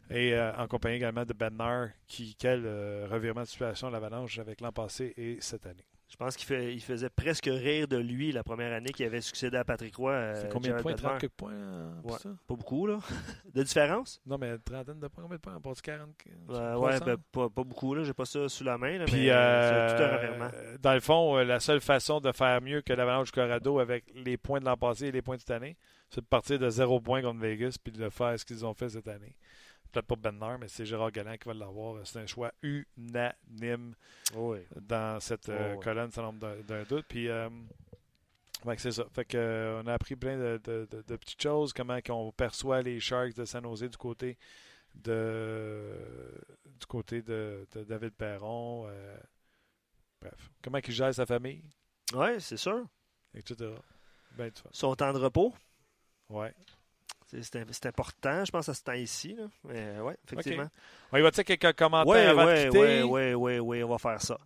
Et euh, en compagnie également de Bednar, qui, quel euh, revirement de situation l'Avalanche avec l'an passé et cette année. Je pense qu'il il faisait presque rire de lui la première année qui avait succédé à Patrick Roy. euh, C'est combien de points? Bednar. 30 quelques points euh, pour Ouais. ça? Pas beaucoup, là. De différence? Non, mais une trentaine de points. Combien de points? Passe 40? Euh, 300? ouais, ben, pas, pas beaucoup, là. J'ai pas ça sous la main, là, Puis, mais euh, tout un revirement. dans le fond, la seule façon de faire mieux que l'Avalanche du Colorado avec les points de l'an passé et les points de cette année, c'est de partir de zéro point contre Vegas puis de faire ce qu'ils ont fait cette année. Peut-être pas Benner, mais c'est Gérard Galland qui va l'avoir. C'est un choix unanime Oui. dans cette euh, Oh, ouais. colonne, sans nombre d'un doute. Puis, euh, c'est ça. Fait que, euh, on a appris plein de, de- de- de petites choses, comment on perçoit les Sharks de San Jose du côté de du côté de, David Perron. euh, bref, comment il gère sa famille, Oui, c'est sûr. etc. Ben. Son temps de repos, Ouais. C'est- c'est im- c'est important, je pense, à ce temps-ci. Là. Mais ouais, effectivement. On y va-tu quelques commentaires Oui, avant de oui, quitter? oui, oui, oui, on va faire ça.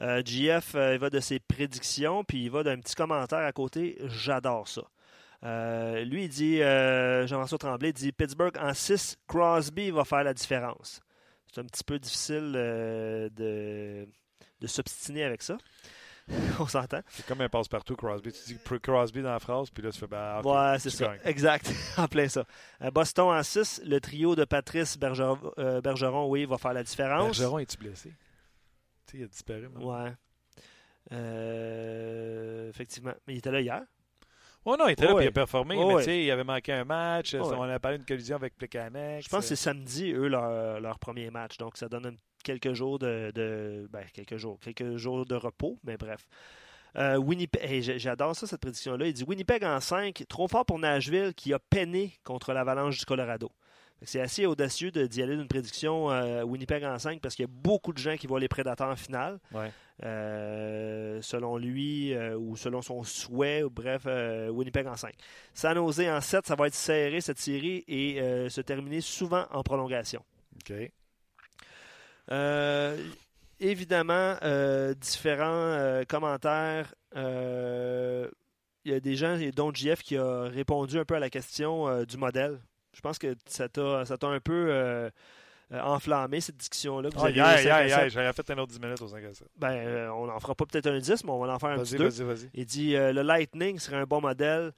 Euh, GF, euh, il va de ses prédictions, puis il va d'un petit commentaire à côté. J'adore ça. Euh, lui, il dit, euh, Jean-François Tremblay dit Pittsburgh en 6, Crosby va faire la différence. C'est un petit peu difficile euh, de, de s'obstiner avec ça. on s'entend. C'est comme un passe-partout, Crosby. Tu dis Crosby dans la phrase, puis là, tu fais ben, ouais, c'est tu ça. gagnes. Exact. en plein ça. Euh, Boston en 6, le trio de Patrice Bergeron, euh, Bergeron, oui, va faire la différence. Bergeron, est-tu blessé? Tu sais, il a disparu. maintenant. Ouais. Euh, effectivement. Mais il était là hier. Oh non, il était là, Ouais. puis il a performé, mais ouais. tu sais, il avait manqué un match. On a parlé d'une collision avec Plekanec. Je pense que c'est samedi, eux, leur, leur premier match. Donc, ça donne un- quelques jours de, de- ben, quelques jours, quelques jours de repos, mais bref. Euh, Winnipeg, j'adore ça, cette prédiction-là. Il dit Winnipeg en 5, trop fort pour Nashville qui a peiné contre l'Avalanche du Colorado. C'est assez audacieux d'y aller d'une prédiction euh, Winnipeg en 5 parce qu'il y a beaucoup de gens qui voient les prédateurs en finale. Ouais. Euh, selon lui euh, ou selon son souhait, ou bref, Winnipeg en 5. San Jose en 7, ça va être serré cette série et se terminer souvent en prolongation. Euh, évidemment, euh, différents euh, commentaires. Il y a des gens, dont JF, qui a répondu un peu à la question euh, du modèle. Je pense que ça t'a ça t'a un peu euh, enflammé, cette discussion-là. Ah, avez hier, eu au 5 à hier, 7. hier, j'aurais fait un autre 10 minutes au 5 à 7. Ben, euh, on n'en fera pas peut-être un 10, mais on va en faire un petit Vas-y, 2. vas-y, vas-y. Il dit le Lightning serait un bon modèle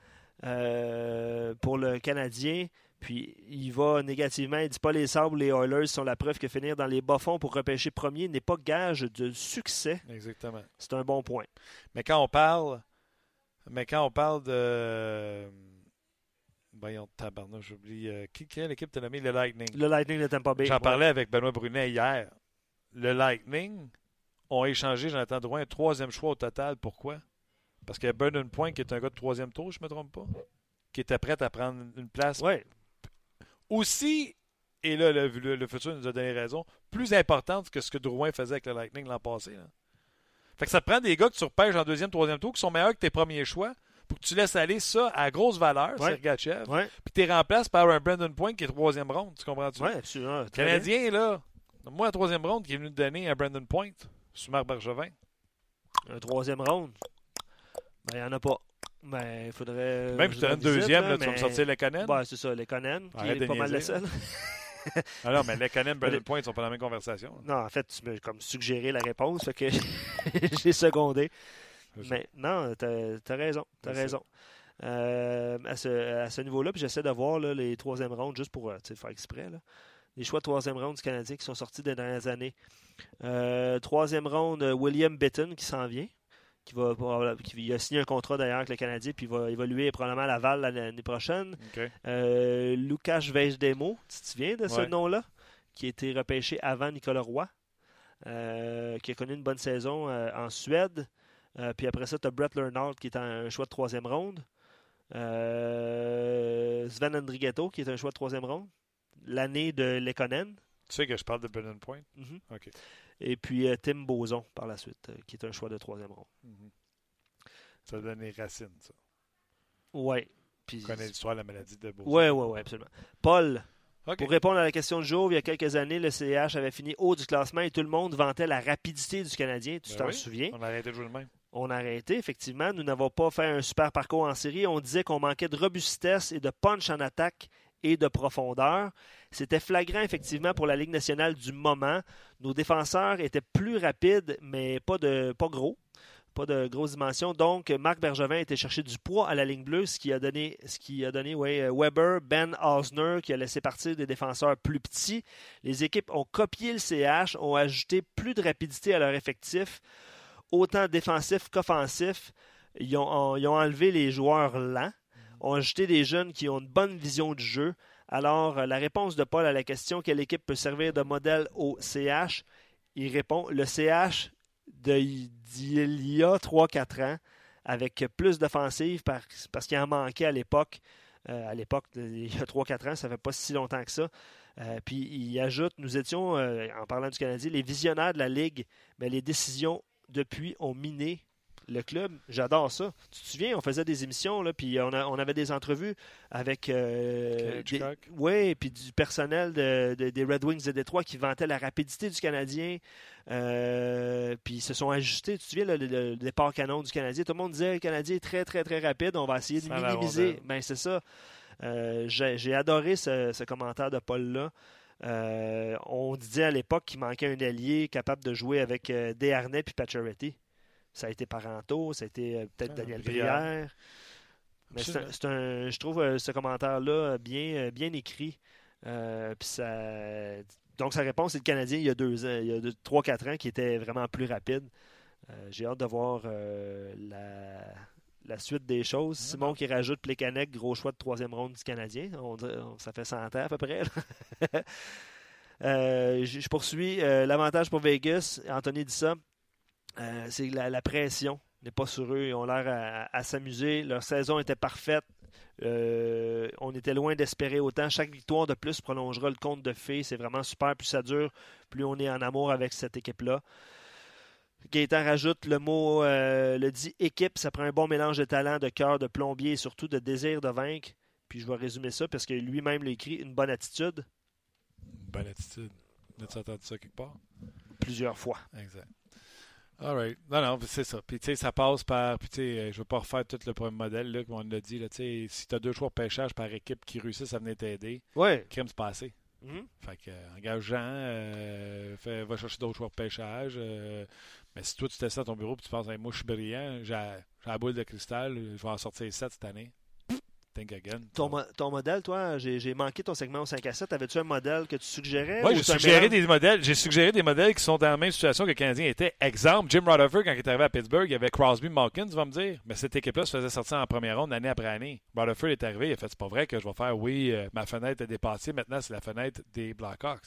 pour le Canadien. Puis il va négativement. Il dit pas les Sabres ou les Oilers sont la preuve que finir dans les bas-fonds pour repêcher premier n'est pas gage de succès. Exactement. C'est un bon point. Mais quand on parle, mais quand on parle de, voyons, tabarnak, j'oublie, euh, qui, quelle équipe t'a nommé? Le Lightning? Le Lightning de Tampa Bay. J'en ouais. parlais avec Benoît Brunet hier. Le Lightning ont échangé Jonathan Drouin un troisième choix au total. Pourquoi? Parce qu'il y a Brendan Point qui est un gars de troisième tour, je ne me trompe pas, qui était prêt à prendre une place Ouais. Aussi, et là, le, le- le futur nous a donné raison, plus importante que ce que Drouin faisait avec le Lightning l'an passé. là. Fait que ça prend des gars que tu repêches en deuxième, troisième tour qui sont meilleurs que tes premiers choix pour que tu laisses aller ça à grosse valeur, Ouais. Sergachev, Ouais. puis tu les remplaces par un Brandon Point qui est troisième ronde. Tu comprends-tu? Ouais, absolument. Très bien. Canadien, là, moi, la troisième ronde qui est venu te donner un Brandon Point, Sumar Bergevin. Un troisième round. Ben, il n'y en a pas. Ben, il faudrait. Même je si tu as une deuxième, là, tu vas me sortir le Conan. Ouais, c'est ça, les Conan, qui est pas mal le niaiser. seul. Ah non, mais le Conan et Brandon Point ne sont pas dans la même conversation. Non, en fait, tu m'as comme suggéré la réponse, fait que j'ai secondé. Mais non, t'as as raison, ça. raison. Euh, à ce, à ce niveau-là, puis j'essaie de voir là, les troisième rounds, juste pour euh, tu faire exprès. Là. Les choix de troisième round du Canadien qui sont sortis des dernières années. Euh, troisième round, euh, William Bitton qui s'en vient. Qui va, probable- qui il a signé un contrat d'ailleurs avec le Canadien, puis il va évoluer probablement à Laval l'année prochaine. OK. Euh, Lucas Vejdemo, tu te souviens de ce Ouais. nom-là? Qui a été repêché avant Nicolas Roy, euh, qui a connu une bonne saison euh, en Suède. Euh, puis après ça, tu as Brett Lernault qui est un choix de troisième ronde. Euh, Sven Andrighetto qui est un choix de troisième ronde. L'année de Lekonen. Tu sais que je parle de Brennan Point? Mhm. Et puis euh, Tim Boson par la suite, euh, qui est un choix de troisième ronde. Mhm. Ça a donné racine, ça. Ouais. Puis... On connaît l'histoire de la maladie de Beau. Ouais, ouais, ouais, absolument. Paul. Pour répondre à la question du jour, il y a quelques années, le CH avait fini haut du classement et tout le monde vantait la rapidité du Canadien. Tu Ben t'en oui. souviens? On a arrêté de jouer le même. On a arrêté, effectivement. Nous n'avons pas fait un super parcours en série. On disait qu'on manquait de robustesse et de punch en attaque et de profondeur. C'était flagrant, effectivement, pour la Ligue nationale du moment. Nos défenseurs étaient plus rapides, mais pas, de, pas gros. Pas de grosses dimensions. Donc, Marc Bergevin était chercher du poids à la ligne bleue, ce qui a donné, ouais, Weber, Ben Osner, qui a laissé partir des défenseurs plus petits. Les équipes ont copié le CH, ont ajouté plus de rapidité à leur effectif, autant défensif qu'offensif. Ils ont, ils ont enlevé les joueurs lents, ont ajouté des jeunes qui ont une bonne vision du jeu. Alors, euh, la réponse de Paul à la question quelle équipe peut servir de modèle au CH, il répond le CH d'il y a 3-4 ans, avec plus d'offensive par- parce qu'il en manquait à l'époque. Euh, à l'époque, il y a 3-4 ans, ça fait pas si longtemps que ça. Euh, puis il ajoute, nous étions, en parlant du Canadien, les visionnaires de la Ligue, mais les décisions depuis ont miné le club. J'adore ça. Tu te souviens, on faisait des émissions, là, puis on, a- on avait des entrevues avec euh, Kelly des- oui, puis du personnel de- de- des Red Wings de Détroit qui vantait la rapidité du Canadien. Euh, puis ils se sont ajustés. Tu te souviens, le, le- le départ canon du Canadien? Tout le monde disait le Canadien est très, très, très rapide. On va essayer de minimiser. rondelle. Ben, c'est ça. Euh, J'ai adoré ce, ce commentaire de Paul-là. Euh, on disait à l'époque qu'il manquait un allié capable de jouer avec euh, Desharnais puis Pacioretty. Ça a été Paranto, ça a été euh, peut-être Ah, Daniel Brière. Mais c'est un- je trouve euh, ce commentaire-là bien, euh, bien écrit. Euh, puis ça, donc, sa réponse, c'est le Canadien il y a deux ans, il y a deux- trois, quatre ans, qui était vraiment plus rapide. Euh, J'ai hâte de voir euh, la, la suite des choses. Simon qui rajoute Plekanec, gros choix de troisième ronde du Canadien. On ça fait 100 ans à peu près. je poursuis. L'avantage pour Vegas, Anthony dit ça, euh, c'est la, la pression n'est pas sur eux. Ils ont l'air à, à s'amuser. Leur saison était parfaite. Euh, on était loin d'espérer autant. Chaque victoire de plus prolongera le compte de fées. C'est vraiment super. Plus ça dure, plus on est en amour avec cette équipe-là. Gaëtan rajoute le mot, euh, le dit équipe, ça prend un bon mélange de talent, de cœur, de plombier et surtout de désir de vaincre. Puis je vais résumer ça parce que lui-même l'a écrit, une bonne attitude Bonne attitude. As-tu entendu ça quelque part? plusieurs fois. Exact. All right. Non, non, c'est ça. Puis, tu sais, ça passe par. Puis, tu sais, euh, je veux pas refaire tout le premier modèle, là, comme on l'a dit. Là, tu sais, si tu as deux choix de pêchage par équipe qui réussissent à venir t'aider, Ouais. crime, c'est passé. Mhm. Fait que, euh, engage Jean, euh, fais- va chercher d'autres choix de pêchage. euh, mais si toi, tu t'essaies à ton bureau et tu penses, Hey, moi, je suis brillant, j'ai j'ai la boule de cristal, je vais en sortir 7 cette année. Think again. Ton, mo- ton modèle, toi, j'ai manqué ton segment au 5 à 7. Avais-tu un modèle que tu suggérais? Moi, ou j'ai suggéré des modèles. J'ai suggéré des modèles qui sont dans la même situation que le Canadien était. Exemple, Jim Rutherford, quand il est arrivé à Pittsburgh, il y avait Crosby, Malkin, tu vas me dire. Mais cette équipe-là se faisait sortir en première ronde année après année. Rutherford est arrivé, il a fait c'est pas vrai que je vais faire oui, euh, ma fenêtre est dépassée, maintenant c'est la fenêtre des Blackhawks.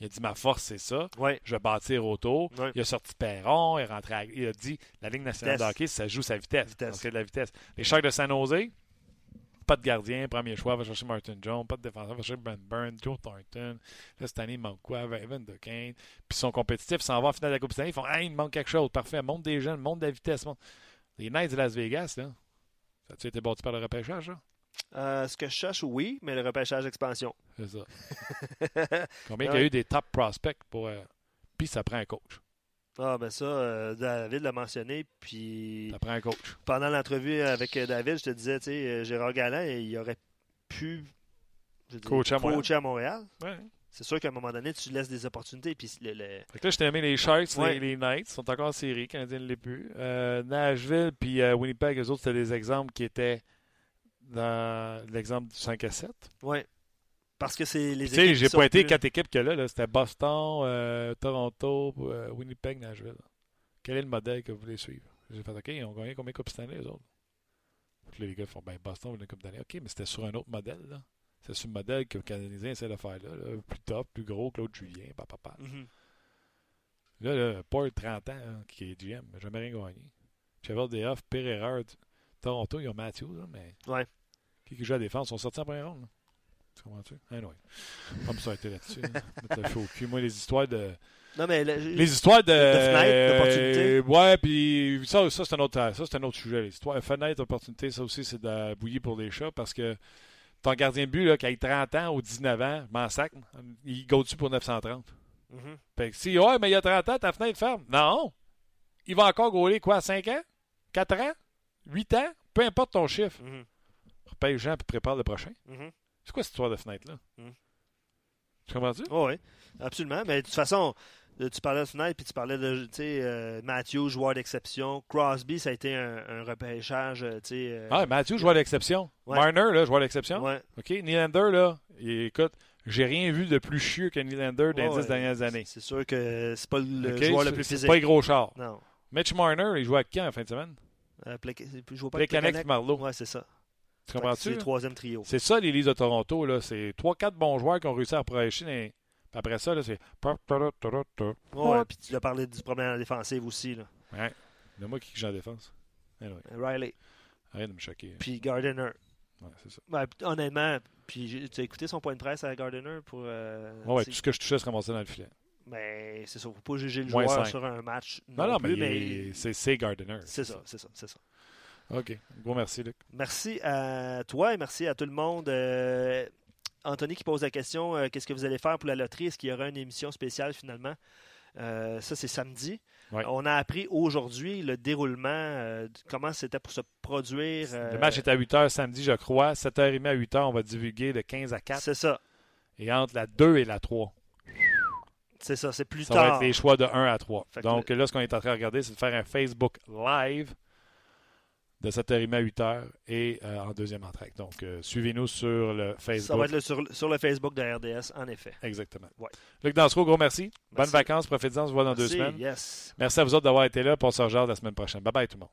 Il a dit ma force c'est ça, Ouais. je vais bâtir autour. Ouais. Il a sorti Perron, il est rentré à- il a dit la Ligue nationale Vitesse. de hockey, ça joue sa vitesse. Vitesse. Donc, de la vitesse. Les Sharks de San Jose, pas de gardien, premier choix, va chercher Martin Jones, pas de défenseur, va chercher Brent Burns, Joe Thornton. Là, cette année, il manque quoi? Evan DeCane. Puis ils sont compétitifs, ils s'en vont en finale de la Coupe Stanley, ils font Hey, il manque quelque chose, parfait, monte des jeunes, monte de la vitesse. monte. Les Knights de Las Vegas, là, ça a-tu été bâti par le repêchage, là? Euh, ce que je cherche, oui, mais le repêchage expansion. C'est ça. Combien il y a eu des top prospects pour. euh, Puis ça prend un coach. Ah, ben ça, euh, David l'a mentionné. Puis Ça prend un coach. pendant l'entrevue avec euh, David, je te disais, tu sais, euh, Gérard Galland, il aurait pu Coacher à Montréal. coacher à Montréal. Ouais. C'est sûr qu'à un moment donné, tu laisses des opportunités. Puis le- le- Fait que là, je t'ai aimé les Sharks, Ouais. les, les Knights, sont encore en série, Canadiens ne l'est plus. Euh, Nashville puis euh, Winnipeg, eux autres, c'était des exemples qui étaient dans l'exemple du 5 à 7. ouais. Parce que c'est les Tu sais, équipes j'ai pointé plus- quatre équipes que là, là. c'était Boston, euh, Toronto, euh, Winnipeg, Nashville. Quel est le modèle que vous voulez suivre? J'ai fait OK, ils ont gagné combien de Coupes Stanley, les autres? Donc là, les gars font ben Boston, une Coupe d'année. OK, mais c'était sur un autre modèle, là. C'est sur le modèle que le Canadien essaie de faire là, là. Plus top, plus gros, Claude Julien, papa, papa. Mhm. Là, là, Paul, 30 ans, hein, qui est GM, n'a jamais rien gagné. Cheval des off, pire erreur. Toronto, ils ont Matthews, là, mais. Ouais. Qui, qui joue à la défense? Ils sont sortis en première ronde. Là. Tu comprends-tu? Anyway. Comme ça a été là-dessus. là. Mettre le feu au cul. Moi, les histoires de. Non, mais le- Les histoires de. De fenêtres, d'opportunités. Ouais, puis ça, ça c'est un, autre- ça, c'est un autre sujet. Les histoires. Fenêtre, opportunité, ça aussi, c'est de la bouillie pour les chats parce que ton gardien de but, là, qui a 30 ans ou 19 ans, m'en sac, il go dessus pour 930. Mhm. Fait que si, ouais, mais il y a 30 ans, ta fenêtre ferme. Non! Il va encore gauler quoi, 5 ans? 4 ans? 8 ans? Peu importe ton chiffre. Mhm. Repaye les gens et prépare le prochain. Mhm. C'est quoi cette histoire de fenêtre-là? Hmm. Tu comprends-tu? Oh, oui, absolument. Mais de toute façon, tu parlais de fenêtre, puis tu parlais de euh, Matthew, joueur d'exception. Crosby, ça a été un, un repêchage. euh, sais, euh, Ah, Mathieu, joueur d'exception. Ouais. Marner, là, joueur d'exception. ouais. OK, Nylander, là, il- écoute, j'ai rien vu de plus chieux que Nylander dans les Ouais, dix dernières années. C'est sûr que c'est pas le OK? joueur le C'est- plus c'est physique. pas les gros chars. Non. Mitch Marner, il joue à qui en fin de semaine? Euh, il joue pas et Marleau. Ouais, c'est ça. Tu C'est comprends-tu? le troisième trio. C'est ça, les Leafs de Toronto. là. C'est 3-4 bons joueurs qui ont réussi à approcher. les- après ça, là, c'est. Ouais, puis tu as parlé du problème à la défensive aussi. Là. Ouais. C'est moi qui joue en défense. Anyway, Riley, arrête de me choquer. puis Gardiner. Ouais, c'est ça. Ben, honnêtement, puis tu as écouté son point de presse à Gardiner pour. euh, Ouais, tout ce que je touchais se ramassait dans le filet. Mais c'est ça, faut pas juger le Moins joueur sur un match. Non, non, plus, mais, il c'est c'est Gardiner. c'est ça, c'est ça, c'est ça. OK. Gros merci, Luc. Merci à toi et merci à tout le monde. Euh, Anthony qui pose la question euh, qu'est-ce que vous allez faire pour la loterie? Est-ce qu'il y aura une émission spéciale finalement? Euh, Ça, c'est samedi. Ouais. On a appris aujourd'hui le déroulement, euh, comment c'était pour se produire. euh, Le match est à 8h samedi, je crois. 7h30 à 8h, on va divulguer de 15 à 4. C'est ça, Et entre la 2 et la 3. c'est ça, c'est plus Ça va tard. être les choix de 1 à 3. Fait que Donc là, ce qu'on est en train de regarder, c'est de faire un Facebook Live de 7h30 à 8h et euh, en deuxième entraque. Donc, euh, suivez-nous sur le Ça Facebook. va être le- sur, sur le Facebook de RDS, en effet. Exactement. Ouais. Luc Dansereau, gros merci. Bonnes vacances, profitez-en, on se voit dans deux semaines. Yes. Merci à vous autres d'avoir été là. On se rejoint la semaine prochaine. Bye bye tout le monde.